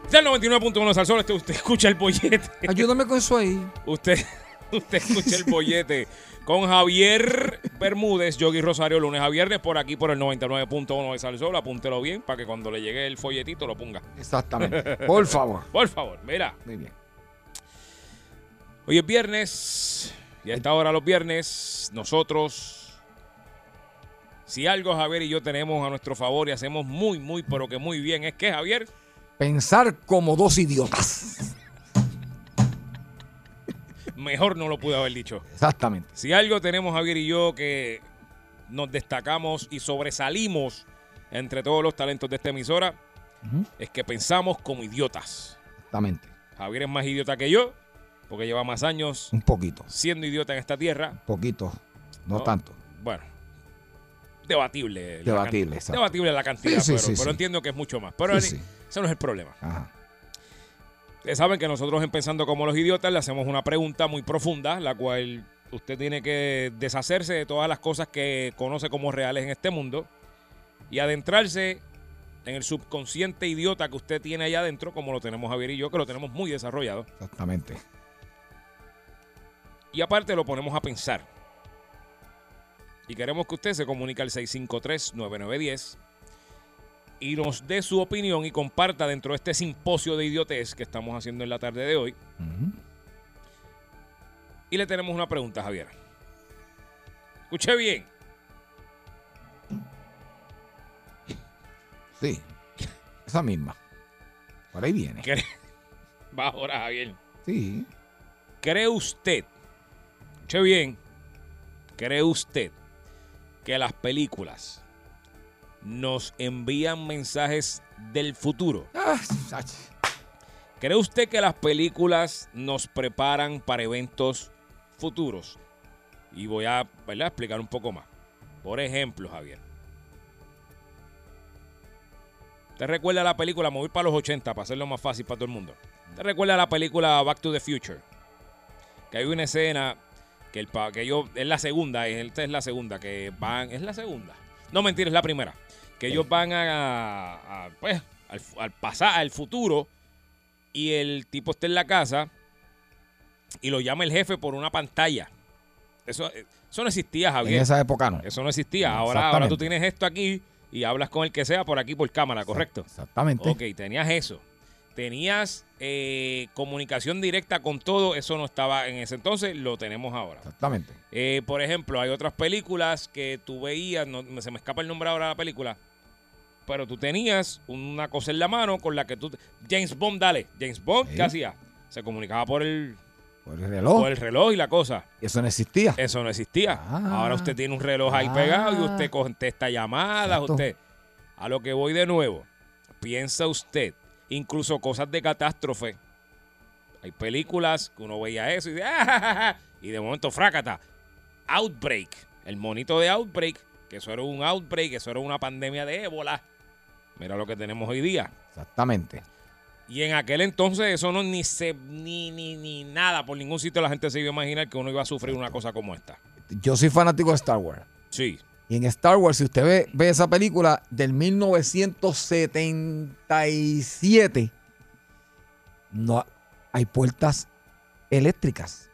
Este es el 99.1 Salsón. Este, usted escucha el bollete. Ayúdame con eso ahí. Usted, usted escucha el bollete con Javier Bermúdez, Yogi Rosario, lunes a viernes, por aquí por el 99.1 de Salsón. Apúntelo bien para que cuando le llegue el folletito lo ponga. Exactamente. Por favor. Por favor, mira. Muy bien. Hoy es viernes y a esta hora los viernes nosotros, si algo Javier y yo tenemos a nuestro favor y hacemos muy, muy, pero que muy bien, es que Javier, Pensar como dos idiotas. Mejor no lo pude haber dicho. Exactamente. Si algo tenemos Javier y yo que nos destacamos y sobresalimos entre todos los talentos de esta emisora, es que pensamos como idiotas. Exactamente. Javier es más idiota que yo, porque lleva más años Un poquito. siendo idiota en esta tierra. Poquito. No, No. tanto. Bueno, debatible. la Debatible, exacto. Debatible la cantidad, Sí, sí, pero, sí, pero entiendo que es mucho más. Pero ese no es el problema. Ajá. Ustedes saben que nosotros en Pensando como los idiotas le hacemos una pregunta muy profunda, la cual usted tiene que deshacerse de todas las cosas que conoce como reales en este mundo y adentrarse en el subconsciente idiota que usted tiene allá adentro, como lo tenemos Javier y yo, que lo tenemos muy desarrollado. Exactamente. Y aparte lo ponemos a pensar. Y queremos que usted se comunique al 653-9910 y nos dé su opinión y comparta dentro de este simposio de idiotez que estamos haciendo en la tarde de hoy. Y le tenemos una pregunta, Javier. Escuche bien. Sí. Esa misma. Por ahí viene. ¿Cree- Va ahora, Javier. Sí. ¿Cree usted, escuche bien, cree usted que las películas nos envían mensajes del futuro? Ah. ¿Cree usted que las películas nos preparan para eventos futuros? Y voy a ¿verdad? explicar un poco más. Por ejemplo, Javier. ¿Te recuerda la película, voy para los 80 para hacerlo más fácil para todo el mundo? ¿Te recuerda la película Back to the Future? Que hay una escena que, el, que yo, es la segunda, esta es la segunda, que van, es la segunda. No, mentira, es la primera. Que ellos van a, a, pues, al, al pasar, al futuro, y el tipo está en la casa y lo llama el jefe por una pantalla. Eso, eso no existía, Javier. En esa época no. Eso no existía. Ahora, ahora tú tienes esto aquí y hablas con el que sea por aquí por cámara, ¿correcto? Exactamente. Ok, tenías eso. Tenías eh, comunicación directa con todo, eso no estaba en ese entonces, lo tenemos ahora. Exactamente. Eh, por ejemplo, hay otras películas que tú veías, no, se me escapa el nombre ahora de la película, pero tú tenías una cosa en la mano con la que tú... James Bond, dale. James Bond, Sí. ¿qué hacía? Se comunicaba por el, Por el reloj. por el reloj y la cosa. Eso no existía. Eso no existía. Ah. Ahora usted tiene un reloj ahí Ah. pegado y usted contesta llamadas. Exacto. Usted. A lo que voy de nuevo. Piensa usted, incluso cosas de catástrofe. Hay películas que uno veía eso y dice, "Ah, ja, ja, ja", y de momento frácata. Outbreak. El monito de Outbreak, que eso era un outbreak, eso era una pandemia de ébola. Mira lo que tenemos hoy día. Exactamente. Y en aquel entonces eso no ni se ni, ni, ni nada, por ningún sitio la gente se iba a imaginar que uno iba a sufrir una cosa como esta. Yo soy fanático de Star Wars. Sí. Y en Star Wars, si usted ve, ve esa película del 1977, no hay puertas eléctricas.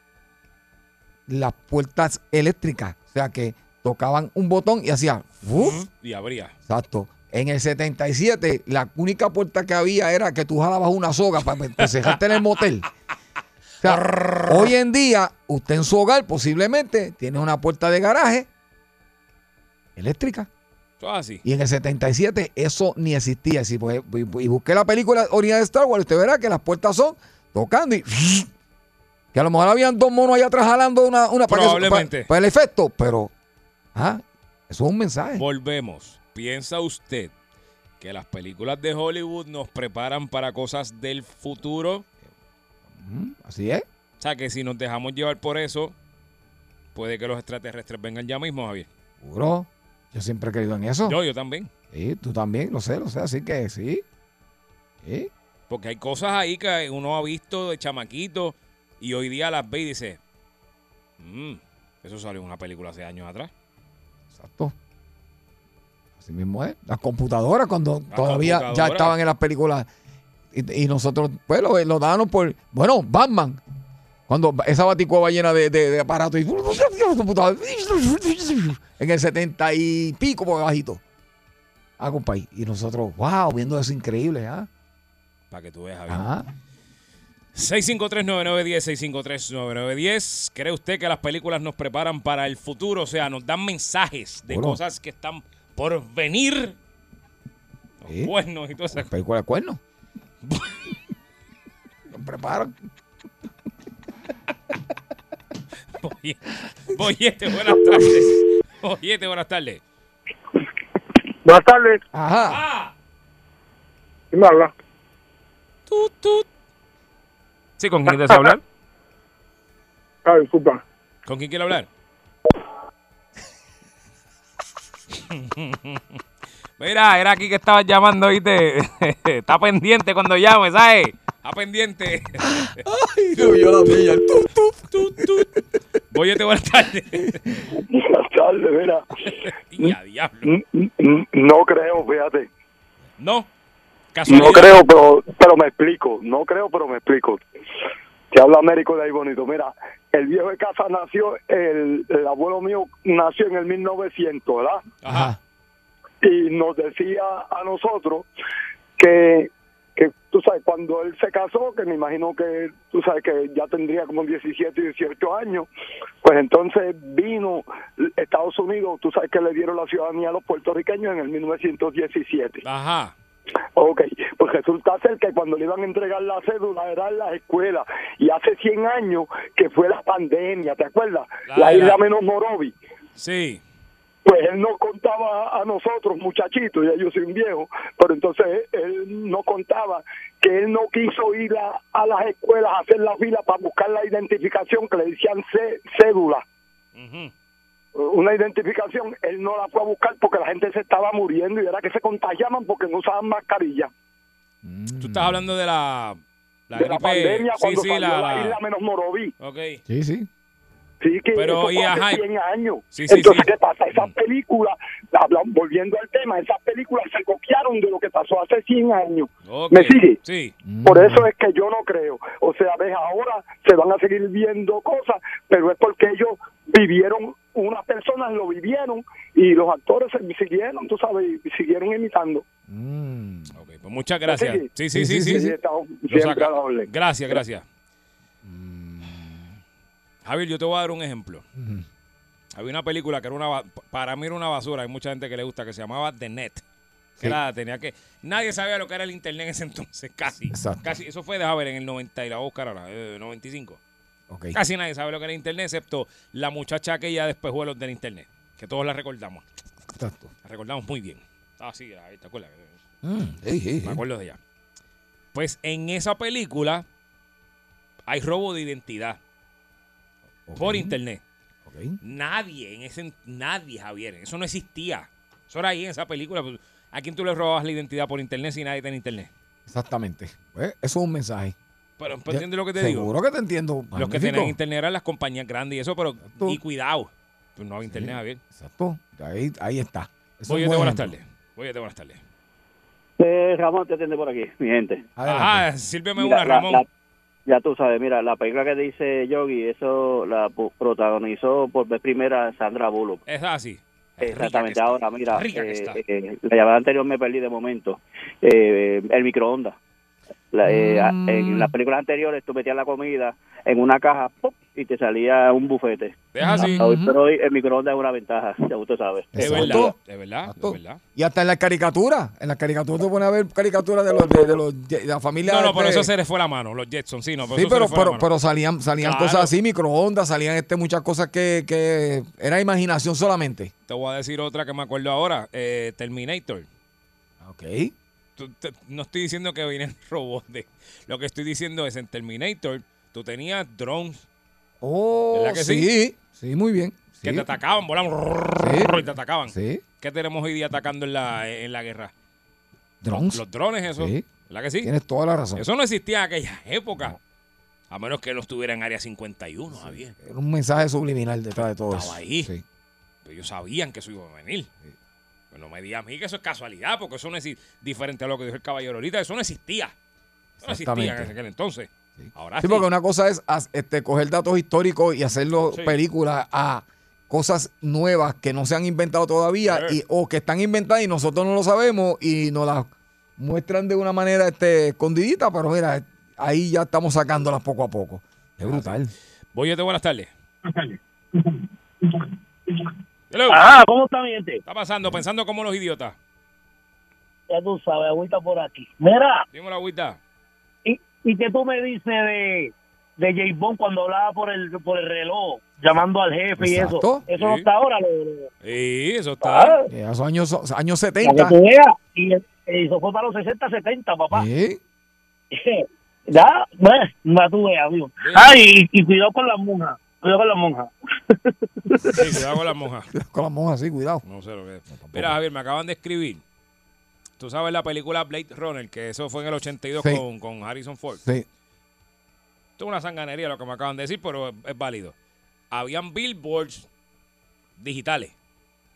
Las puertas eléctricas. O sea que tocaban un botón y hacían. ¡uf! Y habría. Exacto. En el 77, la única puerta que había era que tú jalabas una soga para dejarte en el motel. O sea, hoy en día, usted en su hogar posiblemente tiene una puerta de garaje eléctrica. Es así. Y en el 77 eso ni existía. Si, pues, y, busqué la película original de Star Wars, usted verá que las puertas son tocando y... Que a lo mejor habían dos monos allá atrás jalando una... una para que- Probablemente. Para, para el efecto, pero... ah, eso es un mensaje. Volvemos. ¿Piensa usted que las películas de Hollywood nos preparan para cosas del futuro? Mm, Así es. O sea, que si nos dejamos llevar por eso, puede que los extraterrestres vengan ya mismo, Javier. Seguro. Yo siempre he creído en eso. Yo, yo también. Sí, tú también, lo sé, lo sé. Así que sí. Sí. Porque hay cosas ahí que uno ha visto de chamaquito y hoy día las ve y dice, "Mm, eso salió en una película hace años atrás. Exacto. Así mismo es. Las computadoras, cuando todavía ya estaban en las películas. Y, y nosotros, pues, lo, lo dábamos por. Bueno, Batman. Cuando esa baticueva llena de, de, de aparatos. Y, en el 70 y pico por bajito. Ah, compadre. Y nosotros, wow, viendo eso increíble, ¿ah? Para que tú veas, Javier. Ajá. 653-9910, 653-9910. ¿Cree usted que las películas nos preparan para el futuro? O sea, nos dan mensajes de Bueno. cosas que están por venir. Los Sí. cuernos y todo eso. Película de cuernos. Nos preparan. Boye- Boyete, buenas tardes. Boyete, buenas tardes. Buenas tardes. Ajá. Ah, ¿Quién me habla? tut, tut. Sí, ¿con quién desea hablar? Ah, disculpa. ¿Con quién quiere hablar? Mira, era aquí que estabas llamando, ¿viste? Está pendiente cuando llame, ¿sabes? Está pendiente. Ay, yo, yo la mía. Tut, tut. Boyete, buenas tardes. Buenas tardes, mira. Y a diablo. No creo, fíjate. No. No creo, pero, pero me explico. No creo, pero me explico. Te habla Américo de ahí bonito. Mira, el viejo de casa nació, el, el abuelo mío nació en el 1900, ¿verdad? Ajá. y nos decía a nosotros que, que tú sabes, cuando él se casó, que me imagino que tú sabes que ya tendría como 17 y 18 años, pues entonces vino Estados Unidos, tú sabes que le dieron la ciudadanía a los puertorriqueños en el 1917. Ajá. Ok, pues resulta ser que cuando le iban a entregar la cédula era en las escuelas y hace 100 años que fue la pandemia, ¿te acuerdas? La- isla menos Morovi Sí. Pues él no contaba a nosotros, muchachitos, ya yo soy un viejo, pero entonces él no contaba que él no quiso ir a, a las escuelas a hacer la fila para buscar la identificación que le decían cé- cédula. Una identificación, él no la fue a buscar porque la gente se estaba muriendo y era que se contagiaban porque no usaban mascarilla. Tú estás hablando de la, la de la gripe. pandemia sí, cuando sí, salió la, la, la- isla menos Moroví. Ok. Sí, sí. Sí, que Pero, eso y fue hace ajá, 100 años. Sí, sí, Entonces, sí. ¿qué pasa? Esas películas, volviendo al tema, esas películas se copiaron de lo que pasó hace 100 años. ¿Me sigue? Sí. Por eso es que yo no creo. O sea, ves, ahora se van a seguir viendo cosas, pero es porque ellos vivieron unas personas lo vivieron y los actores se siguieron, tú sabes, y siguieron imitando. Ok, pues muchas gracias. Sí, sí, sí, sí. sí, la orden. Gracias, gracias. Javier, yo te voy a dar un ejemplo. Había una película que era una para mí era una basura, hay mucha gente que le gusta que se llamaba The Net. Que Sí. era, tenía que nadie sabía lo que era el internet en ese entonces, casi. Exacto. Casi eso fue de ver en el 90 y la buscar ahora, eh, 95. Ok. Casi nadie sabe lo que era internet excepto la muchacha que ya después jugó los del internet, que todos la recordamos. Exacto. La recordamos muy bien. Ah, sí, ahí te acuerdas. Mm, sí. Me acuerdo de ella. Pues en esa película hay robo de identidad por internet. Ok. Nadie en ese nadie, Javier, eso no existía. Eso era ahí en esa película. pues, ¿A quién tú le robabas la identidad por internet si nadie tiene internet? Exactamente. Pues, eso es un mensaje. Pero Ya- ¿entiendes lo que te digo? Seguro que te entiendo. Los que Magnífico. tenían internet eran las compañías grandes y eso, pero y cuidado. Pues no había internet, Javier. Exacto. Ahí, ahí está. Es un buen buenas tardes. Oye, buenas tardes. Eh, Ramón te atiende por aquí, mi gente. Ajá, sírveme Mira, una, la- Ramón. la- ya tú sabes, mira, la película que dice Yogi, eso la protagonizó por vez primera Sandra Bullock. Es así. Exactamente, ahora mira, eh, eh, la llamada anterior me perdí de momento. Eh, el microondas. La- eh, a- Mm. En las películas anteriores tú metías la comida en una caja ¡pum! y te salía un bufete. Es así. Hoy por hoy el microondas es una ventaja, ya usted sabe. Es verdad, es verdad, es verdad. Y hasta en las caricaturas. En las caricaturas te pones a ver caricaturas de, los, de, de los, de la familia. No, no, por de- eso se les fue la mano, los Jetsons, sí, no, pero Sí, eso se pero, les fue la pero, mano. pero salían, salían Claro. cosas así, microondas, salían este, muchas cosas que, que era imaginación solamente. Te voy a decir otra que me acuerdo ahora, eh, Terminator. Ok. Tú- te- no estoy diciendo que vienen robots. De, lo que estoy diciendo es en Terminator, tú tenías drones Oh, ¿Verdad que sí, sí? sí, muy bien. que Sí. te atacaban, volaban Sí. y te atacaban. Sí. ¿Qué tenemos hoy día atacando en la, en la guerra? Drones. Los drones, eso. Sí. ¿Verdad que sí? Tienes toda la razón. Eso no existía en aquella época. A menos que no estuviera en área 51, Javier. Era un mensaje subliminal detrás de todo eso. Estaba ahí. Sí. Pero ellos sabían que eso iba a venir. Pero no me digas a mí que eso es casualidad, porque eso no es diferente a lo que dijo el caballero ahorita. Eso no existía. Eso no existía en aquel entonces. Ahora Sí, sí. porque una cosa es este, coger datos históricos y hacerlo Sí. películas a cosas nuevas que no se han inventado todavía Sí. y, o que están inventadas y nosotros no lo sabemos y nos las muestran de una manera este, escondidita, pero mira, ahí ya estamos sacándolas poco a poco. Es brutal. Boyete, buenas tardes. Hello. Ah, ¿cómo está mi gente? ¿Qué está pasando? Pensando como los idiotas. Ya tú sabes, agüita por aquí. Mira, Dime la agüita. ¿y, y qué tú me dices de, de J. Bond cuando hablaba por el, por el reloj, llamando al jefe y eso? Eso no Sí. está ahora. Lo, lo- Sí, eso Ah, está. Ya son años, años para 70. que tú veas. Y eh, eso fue para los 60, 70, papá. Sí. ya, bueno, ya tú veas, amigo. Ah, y, y cuidado con las monjas. Cuidado con las monjas. Sí, cuidado con las monjas. Con las monjas, sí, cuidado. No sé lo que es. Mira, Javier, me acaban de escribir. Tú sabes la película Blade Runner, que eso fue en el 82 Sí. con, con Harrison Ford. Sí. Esto es una sanganería lo que me acaban de decir, pero es, es válido. Habían billboards digitales.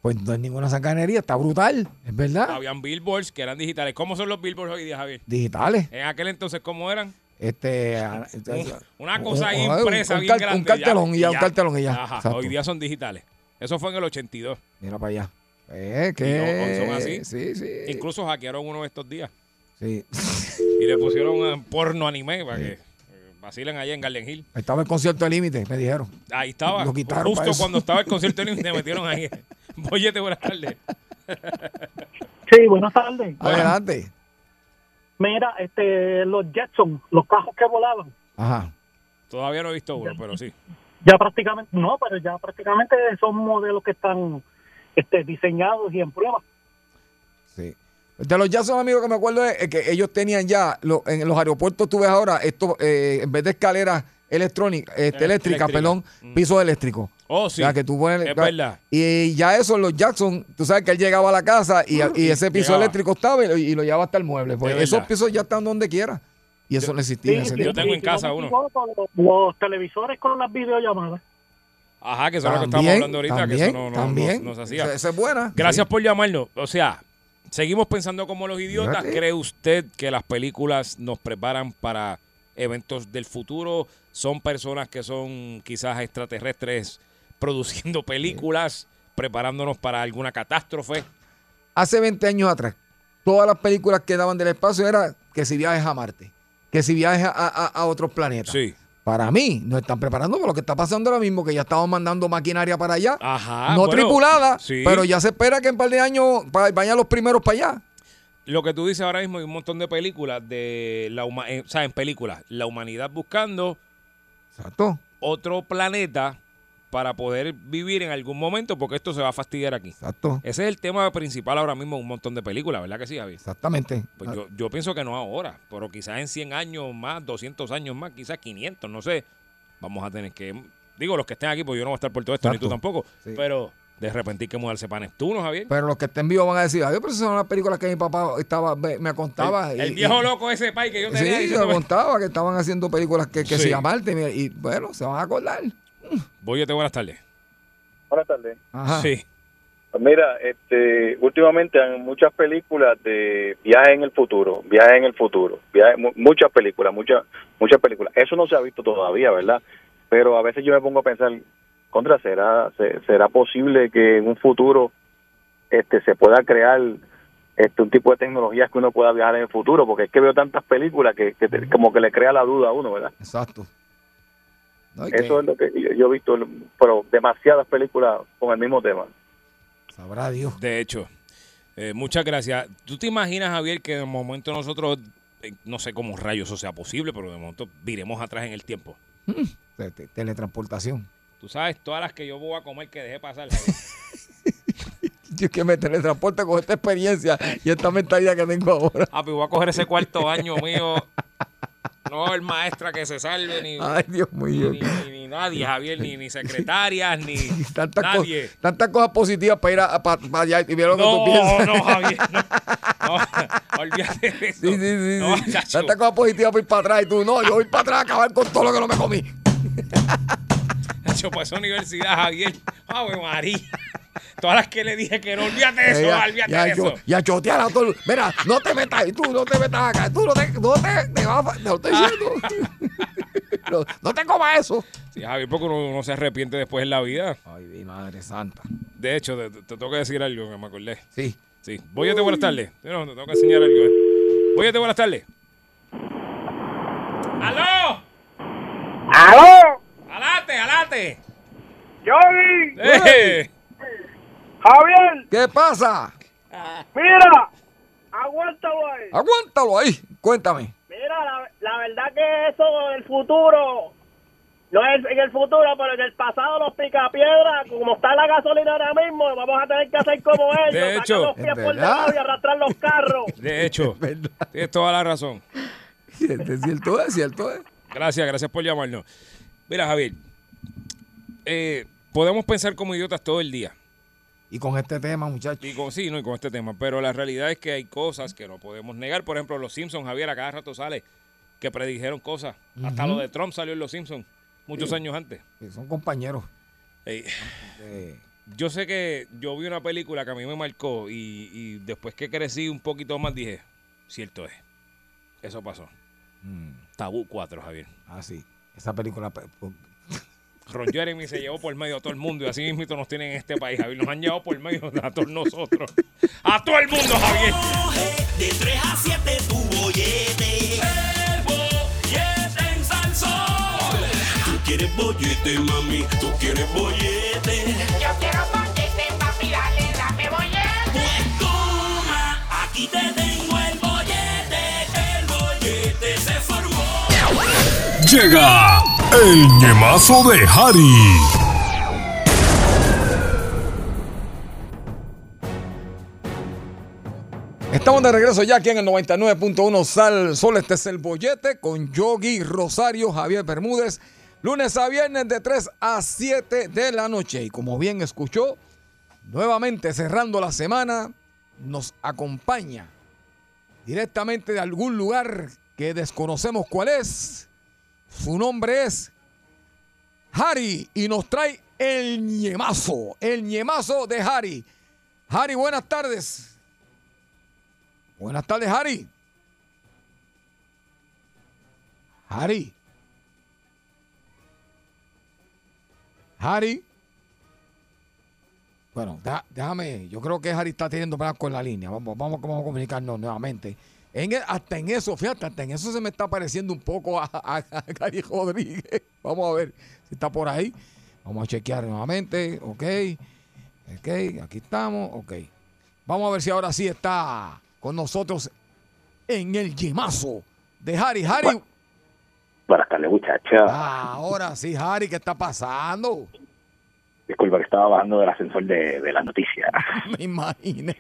Pues no hay ninguna sanganería, está brutal, es verdad. Habían billboards que eran digitales. ¿Cómo son los billboards hoy día, Javier? Digitales. En aquel entonces, ¿cómo eran? Este, ah, Una cosa ahí un- un- impresa un bien grande. un cartelón y ya, un cartelón y ya. Ajá, hoy día son digitales. Eso fue en el 82. Mira para allá. Eh, que son así. Sí, sí. Incluso hackearon uno de estos días. Sí. Y le pusieron eh, porno anime para que eh, vacilen allá en Garden Hill. Ahí estaba el concierto de límite, me dijeron. Ahí estaba. Lo quitaron Justo cuando estaba el concierto de te metieron ahí. Boyete, buenas tardes. Sí, buenas tardes. Adelante. Mira, este, los Jetson, los cajos que volaban, Ajá. Todavía no he visto uno, pero sí. ya prácticamente, no, pero ya prácticamente son modelos que están este, diseñados y en prueba. Sí. De los Jackson, amigos, que me acuerdo es que ellos tenían ya, lo- en los aeropuertos tú ves ahora, esto eh, en vez de escaleras electrónicas, este, eléctricas, eléctrica. perdón, pisos eléctricos. Oh, sí. O sea, que tú pones, Es verdad. Y ya eso, los Jackson, tú sabes que él llegaba a la casa y, y ese piso Llegaba. eléctrico estaba y lo, y lo llevaba hasta el mueble. Pues Es esos verdad. pisos ya están donde quiera. Y eso no existía en ese yo tengo en casa uno. Los, los televisores con las videollamadas. Ajá, que eso es lo que estamos hablando ahorita, que también, eso no, no- también. no- no se hacía. Esa- es buena. Gracias Sí. por llamarnos. O sea, seguimos pensando como los idiotas. ¿Cree usted que las películas nos preparan para eventos del futuro? ¿Son personas que son quizás extraterrestres produciendo películas, preparándonos para alguna catástrofe. Hace 20 años atrás, todas las películas que daban del espacio era que si viajes a Marte, que si viajes a, a- a otros planetas. Sí. Para mí, nos están preparando para lo que está pasando ahora mismo, que ya estamos mandando maquinaria para allá. Ajá. no bueno, tripulada, sí. pero ya se espera que en un par de años vayan los primeros para allá. Lo que tú dices ahora mismo hay un montón de películas de la huma- eh, o sea, en películas, la humanidad buscando Exacto. otro planeta para poder vivir en algún momento, porque esto se va a fastidiar aquí. Exacto. Ese es el tema principal ahora mismo en un montón de películas, ¿verdad que sí, Javi? Exactamente. Pues yo, yo pienso que no ahora, pero quizás en 100 años más, 200 años más, quizás 500, no sé. Vamos a tener que, digo, los que estén aquí, pues yo no voy a estar por todo esto, ni tú tampoco, Sí. pero de repente hay que mudarse para Neptuno, Javier. Pero los que estén vivos van a decir, ay, pero esas son las películas que mi papá estaba, me contaba. el, y- el viejo y- loco ese pai que yo Sí, tenía me contaba que estaban haciendo películas que, que Sí. se mira, Y bueno, se van a acordar. Boyete, buenas tardes. Buenas tardes. Ajá. Sí. Pues Mira, este, últimamente hay muchas películas de viajes en el futuro, viajes en el futuro, viajes, mu- muchas películas, muchas, muchas películas. Eso no se ha visto todavía, ¿verdad? Pero a veces yo me pongo a pensar, contra, será, se- será posible que en un futuro, este, se pueda crear, este, un tipo de tecnologías que uno pueda viajar en el futuro, porque es que veo tantas películas que, que te- como que le crea la duda a uno, ¿verdad? Exacto. Eso es lo que yo, yo he visto, pero demasiadas películas con el mismo tema. Sabrá Dios. De hecho, eh, muchas gracias. ¿Tú te imaginas, Javier, que de momento nosotros, eh, no sé cómo rayos eso sea posible, pero de momento viremos atrás en el tiempo? Te- te- teletransportación. Tú sabes, todas las que yo voy a comer que dejé pasar, Javier. Yo es que me teletransporte con esta experiencia y esta mentalidad que tengo ahora. Ah, pues voy a coger ese cuarto año mío. No a haber maestra que se salve, ni, Ay, Dios mío. ni, ni- ni nadie, Javier, ni, ni secretarias, ni Tantas, co- nadie. tantas cosas positivas para ir a, para allá y mira lo que No, tú piensas. no, Javier, no. No, olvídate de eso. Sí, sí, sí. No. Tantas cosas positivas para ir para atrás y tú, no, yo voy para atrás a acabar con todo lo que no me comí. Chacho, para esa universidad, Javier. Ave María. Todas las que le dije que no, olvídate de eso, Eh, ya, olvídate ya, de yo- eso. y a chotear a todo el- Mira, no te metas ahí, tú no te metas acá, tú no te, no te, te vas a- te lo estoy diciendo. no, no te comas eso. Sí, Javier, porque uno, uno se arrepiente después en la vida. Ay, mi madre santa. De hecho, te, te tengo que decir algo que me acordé. Sí. Sí. Voyete, buenas tardes. No, te tengo que enseñar algo. eh. Voyete, buenas tardes. ¡Aló! ¡Aló! ¡Alate, alate! ¡Yogi! ¡Eh! ¡Javier! ¿Qué pasa? ¡Mira! ¡Aguántalo ahí! Aguántalo ahí, cuéntame. Mira, la, la verdad que eso del futuro, no es en el futuro, pero en el pasado los picapiedras, como está la gasolina ahora mismo, vamos a tener que hacer como ellos, De sacar hecho. los pies Es por debajo y arrastrar los carros. De hecho, tienes toda la razón. Es cierto, es cierto. es. Gracias, gracias por llamarnos. Mira, Javier, eh, podemos pensar como idiotas todo el día. Y con este tema, muchachos. Y con, sí, no, y con este tema. Pero la realidad es que hay cosas que no podemos negar. Por ejemplo, los Simpsons, Javier, a cada rato sale que predijeron cosas. Hasta lo de Trump salió en los Simpsons muchos Sí. años antes. Sí, Son compañeros. Ey, Eh, yo sé que yo vi una película que a mí me marcó y, y después que crecí un poquito más dije, cierto es. Eso pasó. mm, Tabú 4, Javier. ah, sí. Esa película. Ron Jeremy se llevó por medio a todo el mundo y así mismo nos tienen en este país, Javier. Nos han llevado por medio a todos nosotros. A todo el mundo, Javier. De 3 a 7 tu bollete. El bollete en Salsón. Tú quieres bollete, mami. Tú quieres bollete. Yo quiero bollete, papi, dale, dame bollete. Pues toma, aquí te tengo el bollete. El bollete se formó. Llega el ñemazo de Harry. Estamos de regreso ya aquí en el 99.1 Sal Sol. Este es el bollete con Yogi Rosario, Javier Bermúdez. Lunes a viernes de 3 a 7 de la noche. Y como bien escuchó, nuevamente cerrando la semana, nos acompaña directamente de algún lugar que desconocemos cuál es. Su nombre es Harry y nos trae el ñemazo, el ñemazo de Harry. Harry, buenas tardes. Buenas tardes, Harry. Harry. Harry. Bueno, déjame, yo creo que Harry está teniendo problemas con la línea. Vamos, vamos, vamos a comunicarnos nuevamente. En el- hasta en eso, fíjate, hasta en eso se me está pareciendo un poco a, a, a Gary Rodríguez. Vamos a ver si está por ahí. Vamos a chequear nuevamente. Ok. Ok, aquí estamos. Ok. Vamos a ver si ahora sí está con nosotros en el yemazo de Harry. Harry. Buenas tardes, muchachos. Ah, ahora sí, Harry, ¿qué está pasando? Disculpa que estaba bajando del ascensor de, de las noticias. Me imaginé.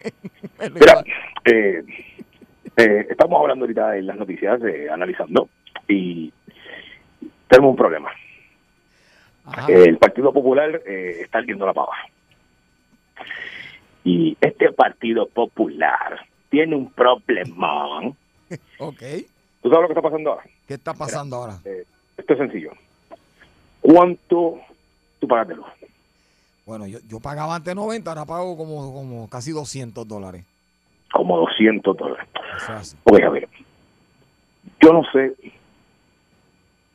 Me Mira, eh, eh, estamos hablando ahorita de las noticias, eh, analizando, y tenemos un problema. El Partido Popular eh, está viendo la pava. Y este Partido Popular tiene un problemón. Ok. ¿Tú sabes lo que está pasando ahora? ¿Qué está pasando ahora? Esto es sencillo. ¿Cuánto tú pagas de luz? Bueno, yo, yo pagaba antes 90, ahora pago como, como casi 200 dólares. Como 200 dólares. O sea, sí. Oye, a ver, yo no sé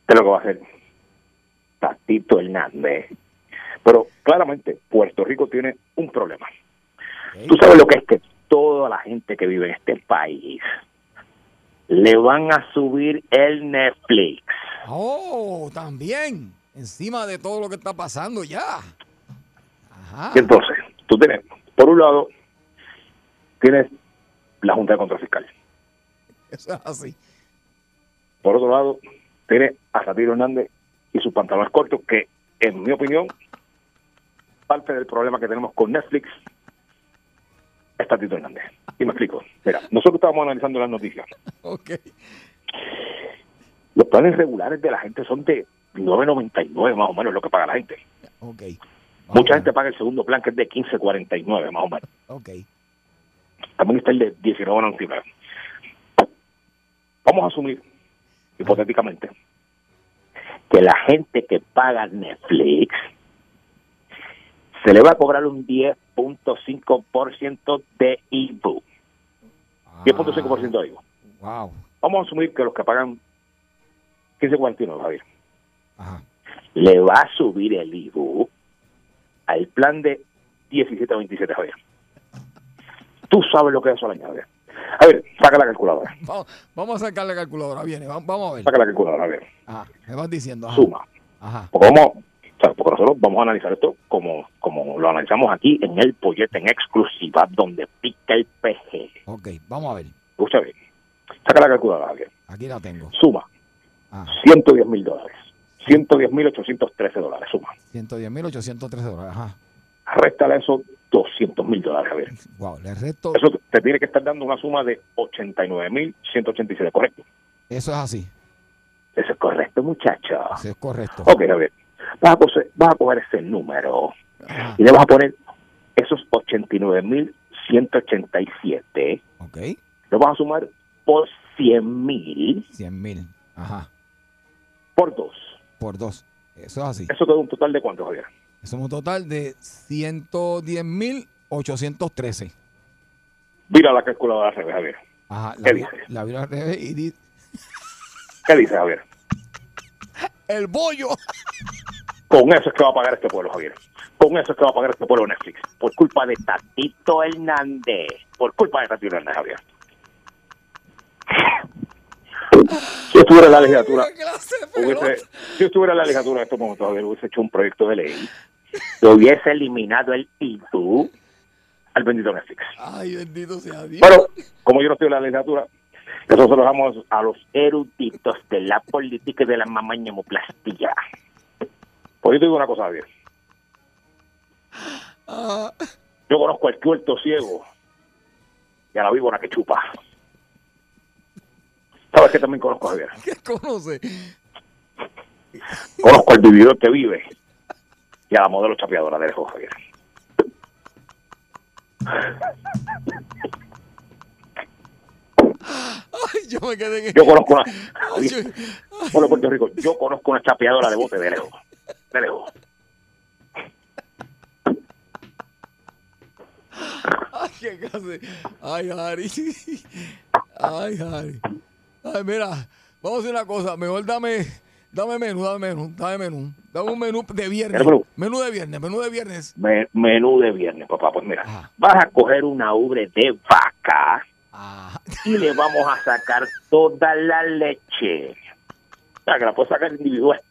de lo que va a hacer Tatito Hernández, pero claramente Puerto Rico tiene un problema. Tú sabes lo que es que toda la gente que vive en este país le van a subir el Netflix. Oh, también. Encima de todo lo que está pasando ya. Ajá. Entonces, tú tienes, por un lado, tienes la Junta de Control Fiscal. Eso es así. Por otro lado, tiene a Satiro Hernández y sus pantalones cortos, que en mi opinión, parte del problema que tenemos con Netflix es Tatito Hernández. Y me explico. Mira, nosotros estábamos analizando las noticias. Ok. Los planes regulares de la gente son de 9.99 más o menos lo que paga la gente. Ok. Mucha gente paga el segundo plan que es de 15.49 más o menos. Ok. También está el de 19.99. Vamos a asumir, hipotéticamente, que la gente que paga Netflix se le va a cobrar un 10.5% de IBU. 10.5% de IBU. Wow. Vamos a asumir que los que pagan 15.49, Javier, Ajá. le va a subir el IBU al plan de 17.27, Javier. Tú sabes lo que es eso al año, Javier. A ver, saca la calculadora. Vamos, vamos a sacar la calculadora. Viene, va- vamos a ver. Saca la calculadora, Javier. Ajá. Me vas diciendo. Ajá. Suma. Ajá. Porque vamos, o sea, porque nosotros vamos a analizar esto como, como lo analizamos aquí en el pollete en exclusiva, donde pica el peje. Ok, vamos a ver. Escucha bien. Saca la calculadora, Javier. Aquí la tengo. Suma. Ah. 110 mil dólares. 110 mil 813 dólares. Suma. 110.813 dólares. Ajá. Réstale eso 200 mil dólares, Javier. Wow, le resto. Eso te tiene que estar dando una suma de 89 mil 187, ¿correcto? Eso es así. Eso es correcto, muchacho. Eso es correcto. Ok, Javier. Vas a, coger, vas a coger ese número y le vas a poner esos 89 mil 187. Ok. Lo vas a sumar por 100 mil 100 mil. Ajá. por dos. Por dos. Eso es así. Eso te da un total de cuánto, Javier. Es un total de 110.813. Mira la calculadora al revés, Javier. Ajá. ¿Qué La, dice? la vi al revés y di ¿Qué dice, Javier? el bollo. Con eso es que va a pagar este pueblo, Javier. Con eso es que va a pagar este pueblo Netflix. Por culpa de Tatito Hernández. Por culpa de Tatito Hernández, Javier. Si estuviera en la legislatura, hubiese, si estuviera en la legislatura en estos momentos, Javier, hubiese hecho un proyecto de ley que hubiese eliminado el ITU al bendito Netflix. Ay, bendito sea Dios. Pero, como yo no estoy en la legislatura, eso se lo damos a los eruditos de la política y de la mamañemoplastía. Pues yo te digo una cosa, Javier. Ah, Yo conozco al tuerto ciego y a la víbora que chupa. ¿Sabes que también conozco, Javier? ¿Qué conoce? Conozco al vividor que vive y a la modelo chapeadora de lejos, Javier. Ay, yo me quedé en Yo conozco una... Ay, yo- Bueno, Puerto Rico, yo conozco una chapeadora de bote de lejos. De lejos. Ay, qué clase. Ay, Harry. Ay, Harry. Ay, mira, vamos a hacer una cosa. Mejor dame, dame menú, dame menú, dame menú. Dame un menú de viernes. ¿Quieres menú? De viernes, menú de viernes. Me- menú de viernes, papá. Pues mira, vas a coger una ubre de vaca y le vamos a sacar toda la leche. O sea, que la puedes sacar individual.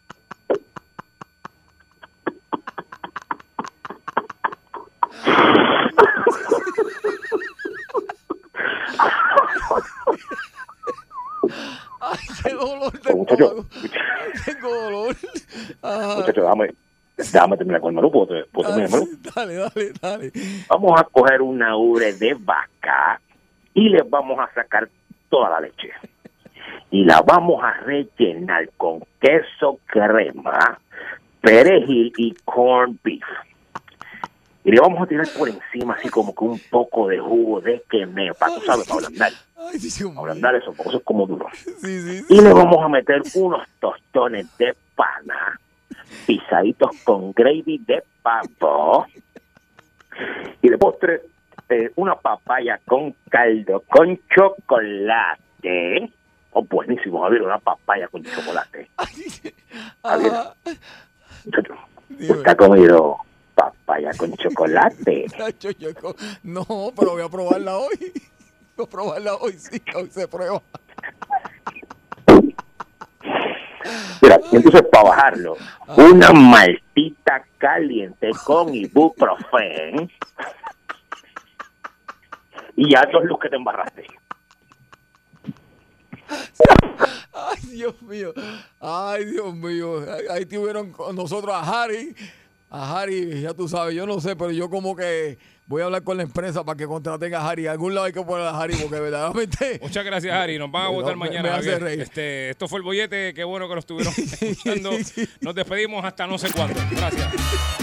Ay, qué dolor de Muchacho, estómago. Tengo dolor. Ah, muchacho, déjame, terminar con el menú. ¿Puedo, puedo terminar el menú? dale, dale, dale. Vamos a coger una ubre de vaca y le vamos a sacar toda la leche. Y la vamos a rellenar con queso crema, perejil y corn beef. Y le vamos a tirar por encima así como que un poco de jugo de quemeo, para tú sabes, para ablandar. Mío. Ablandar eso, porque eso es como duro. Sí, sí, Y le vamos a meter unos tostones de pana, pisaditos con gravy de pavo. Y de postre, eh, una papaya con caldo, con chocolate. Oh, buenísimo, Javier, una papaya con chocolate. Javier, muchacho, ¿usted ha comido papaya con chocolate? No, pero voy a probarla hoy. Voy a probarla hoy, sí, hoy se prueba. Mira, entonces para bajarlo, una maltita caliente con ibuprofen y ya dos luz que te embarraste. Ay, Dios mío. Ay, Dios mío. Ahí- Ahí tuvieron con nosotros a Harry. A Harry, ya tú sabes, yo no sé, pero yo como que voy a hablar con la empresa para que contraten a Harry. A algún lado hay que poner a Harry porque verdaderamente... Muchas gracias, Ari. Nos van a votar mañana. me hace reír. Este, esto fue el bollete. Qué bueno que lo estuvieron escuchando. Nos despedimos hasta no sé cuándo. Gracias.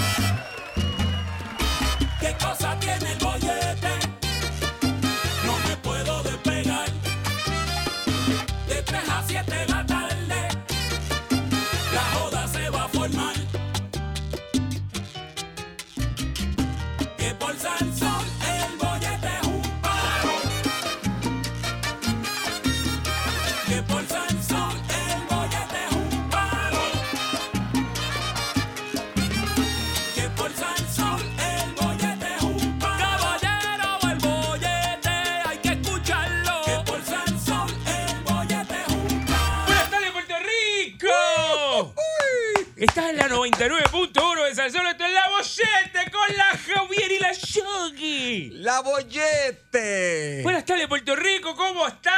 99.1 de Salsón. Esto es La Bollete con la Javier y la Yogi. ¡La Bollete! Buenas tardes, Puerto Rico. ¿Cómo están?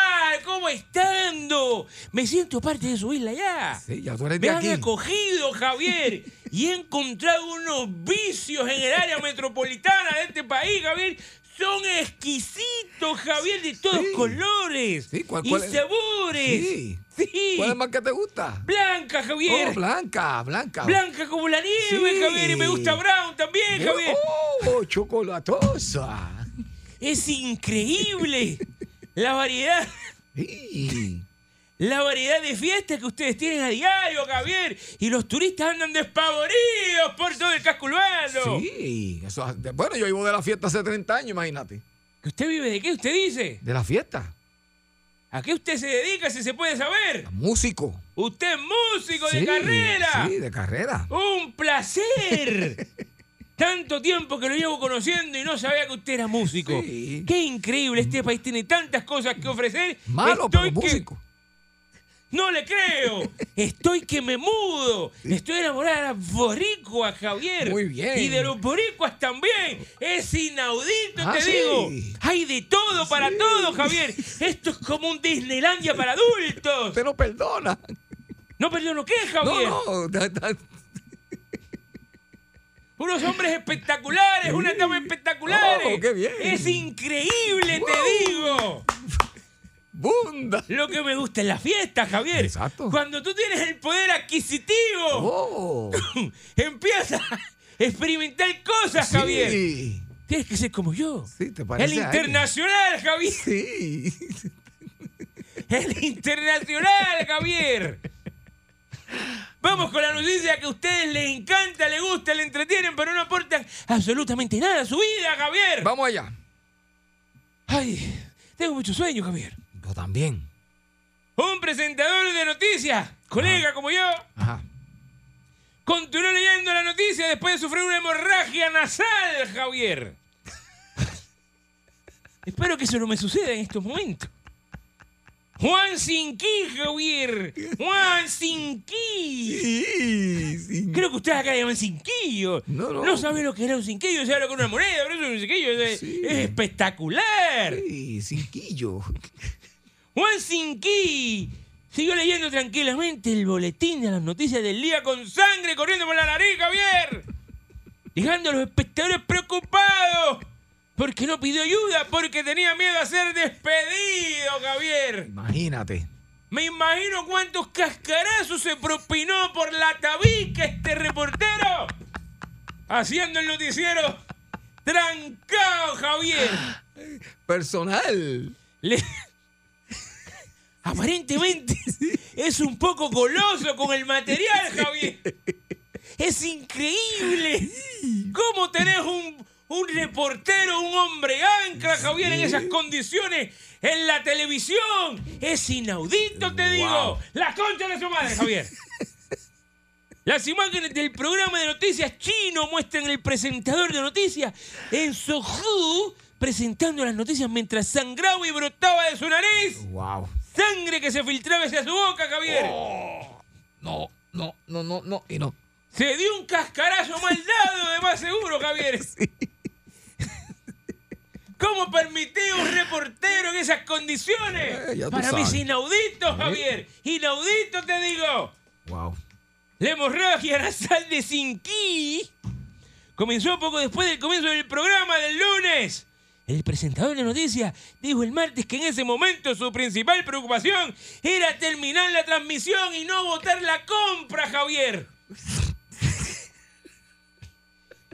¿Cómo estando? Me siento parte de su isla ya. Sí, ya tú eres Me de han aquí. acogido, Javier, y he encontrado unos vicios en el área metropolitana de este país, Javier. Son exquisitos, Javier, de todos colores ¿cuál- y cuál es? sabores. Sí. Sí. ¿Cuál es más que te gusta? Blanca, Javier. Oh, blanca, blanca. Blanca como la nieve, Sí. Javier. Y me gusta brown también, Javier. Oh, chocolatosa. Es increíble la variedad. La variedad de fiestas que ustedes tienen a diario, Javier. Y los turistas andan despavoridos por todo el casco urbano. Sí, eso, bueno, yo vivo de la fiesta hace 30 años, imagínate. ¿Que usted vive de qué? ¿Usted dice? De la fiesta. ¿A qué usted se dedica, si se puede saber? Músico. Usted es músico de Sí, carrera. Sí, de carrera. ¡Un placer! Tanto tiempo que lo llevo conociendo y no sabía que usted era músico. Qué increíble, este país tiene tantas cosas que ofrecer. Malo, Estoy pero que- músico. No le creo. Estoy que me mudo. Estoy enamorada de las boricuas, Javier. Muy bien. Y de los boricuas también. Es inaudito, Ah, te sí. digo. Hay de todo para todo, Javier. Esto es como un Disneylandia para adultos. Usted no perdona. ¿No perdono qué, Javier? No, no. da- da- Unos hombres espectaculares, unas damas espectaculares. Oh, qué bien. Es increíble, te digo. Bunda. Lo que me gusta es la fiesta, Javier. Exacto. Cuando tú tienes el poder adquisitivo, Oh. empiezas a experimentar cosas, Sí. Javier. Tienes que ser como yo. Sí, te El parece alguien. internacional, Javier. Sí. El internacional, Javier. Vamos con la noticia que a ustedes les encanta, les gusta, les entretienen, pero no aportan absolutamente nada a su vida, Javier. Vamos allá. Ay, tengo mucho sueño, Javier. También. Un presentador de noticias, colega como yo, Ajá. Continuó leyendo la noticia después de sufrir una hemorragia nasal, Javier. Espero que eso no me suceda en estos momentos. Juan Sinquí, Javier. Juan Sinquí. Creo que ustedes acá llaman cinquillo. No, no. No saben lo que era un cinquillo. Se habla con una moneda, pero eso es un cinquillo. Es, es espectacular. Sí, cinquillo. Juan Sinquí siguió leyendo tranquilamente el boletín de las noticias del día con sangre corriendo por la nariz, Javier. Dejando a los espectadores preocupados. Porque no pidió ayuda, porque tenía miedo a ser despedido, Javier. Imagínate. Me imagino cuántos cascarazos se propinó por la tabica este reportero. Haciendo el noticiero trancado, Javier. Personal. Le- Aparentemente es un poco goloso con el material, Javier. Es increíble. ¿Cómo tenés un, un reportero, un hombre ancla, Javier, en esas condiciones en la televisión? Es inaudito, te digo. La concha de su madre, Javier. Las imágenes del programa de noticias chino muestran el presentador de noticias en Sohu presentando las noticias mientras sangraba y brotaba de su nariz. Wow. Sangre que se filtraba hacia su boca, Javier. No, no, no, no, no, y no. Se dio un cascarazo mal dado, de más seguro, Javier. ¿Cómo permití un reportero en esas condiciones? Eh, Para mí es inaudito, Javier. Inaudito, te digo. Wow. La hemorragia nasal de Sinquí comenzó poco después del comienzo del programa del lunes. El presentador de noticias dijo el martes que en ese momento su principal preocupación era terminar la transmisión y no votar la compra, Javier.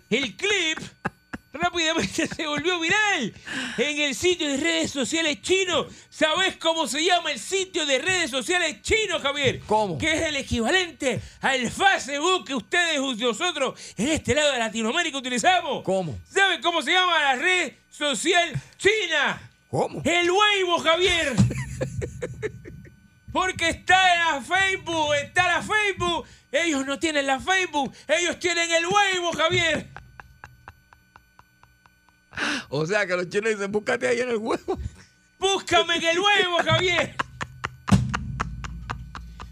El clip rápidamente se volvió viral en el sitio de redes sociales chino. ¿Sabes cómo se llama el sitio de redes sociales chino, Javier? ¿Cómo? Que es el equivalente al Facebook que ustedes y nosotros en este lado de Latinoamérica utilizamos. ¿Cómo? ¿Saben cómo se llama la red social china? ¿Cómo? El Weibo, Javier. Porque está en la Facebook, está la Facebook. Ellos no tienen la Facebook, ellos tienen el Weibo, Javier. O sea que los chinos dicen, búscate ahí en el huevo. Búscame en el huevo, Javier.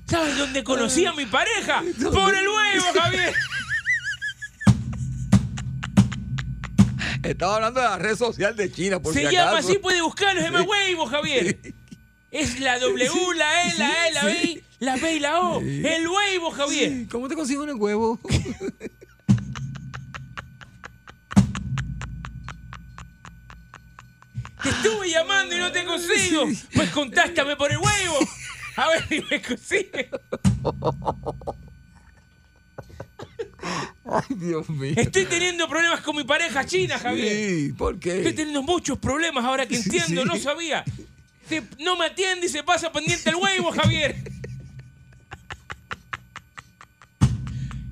¿Sabes dónde conocí a mi pareja? Por el huevo, Javier. Estaba hablando de la red social de China, por Se si llama acaso. así, puede buscarlo, se llama huevo, Javier. Es la W, la E, la E, la B, la B y la O. El huevo, Javier. ¿Cómo te consigo en el huevo? Te estuve llamando y no te consigo. Pues contáctame por el huevo. A ver si me consigue. Ay, Dios mío. Estoy teniendo problemas con mi pareja china, Javier. Sí, ¿por qué? Estoy teniendo muchos problemas ahora que entiendo, Sí. no sabía. Se- no me atiende y se pasa pendiente el huevo, Javier.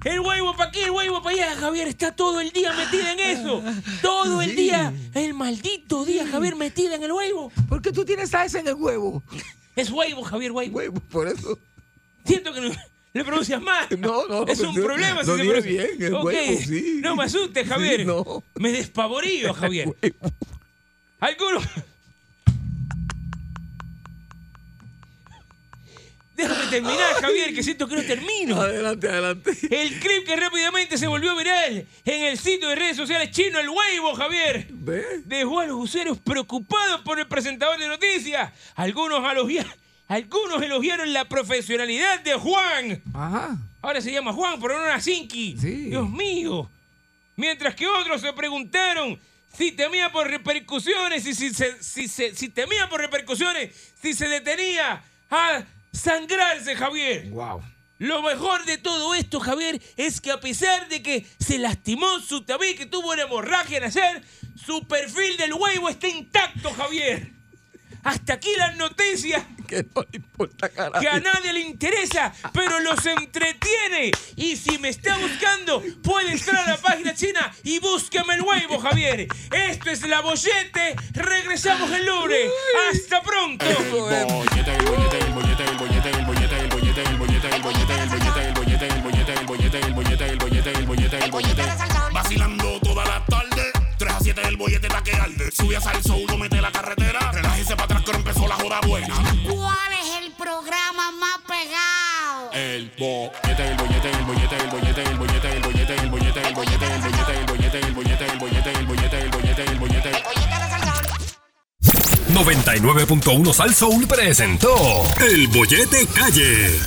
El huevo para aquí, el huevo para allá, Javier. Está todo el día metida en eso. Todo el día. El maldito día, Javier, metida en el huevo. ¿Por qué tú tienes a ese en el huevo? Es huevo, Javier, huevo. Huevo, por eso. Siento que no- le pronuncias mal. No, no. Es un no, problema si no se dije pronuncia- bien, el Ok, huevo, sí. No me asustes, Javier. Sí, no. Me despavorío, Javier. Algunos. Déjame terminar, Javier, que siento que no termino. Adelante, adelante. El clip que rápidamente se volvió viral en el sitio de redes sociales chino El Weibo, Javier. ¿Ve? Dejó a los usuarios preocupados por el presentador de noticias. Algunos, elogia- algunos elogiaron la profesionalidad de Juan. Ajá. Ahora se llama Juan, pero no Nasinki. Sí. Dios mío. Mientras que otros se preguntaron si temía por repercusiones y si, se- si, se- si temía por repercusiones, si se detenía a sangrarse, Javier. Wow. Lo mejor de todo esto, Javier, es que a pesar de que se lastimó su tabique, tuvo una hemorragia nasal, su perfil del huevo está intacto, Javier. Hasta aquí las noticias. Que no le importa carajo. Que a nadie le interesa, pero los entretiene. Y si me está buscando, puede entrar a la página china y búsqueme el huevo, Javier. Esto es La Bollete. Regresamos el lunes. Hasta pronto. El bollete, el bollete, el bollete, el bollete, el bollete, el bollete, el bollete, el bollete, el bollete, el bollete, el bollete, el bollete, el bollete, el bollete, el bollete, el bollete, Vacilando toda la tarde. 3 a 7 el bollete taquearde. Subí a salir solo, mete la carretera atrás que ahora empezó la joda buena. ¿Cuál es el programa más pegado? El bollete, el bollete, el bollete, el bollete, el bollete, el bollete, el bollete, el bollete, el bollete, el bollete, el bollete, el bollete, el bollete, el bollete, el bollete. 99.1 Sal Soul presentó El Bollete Calle.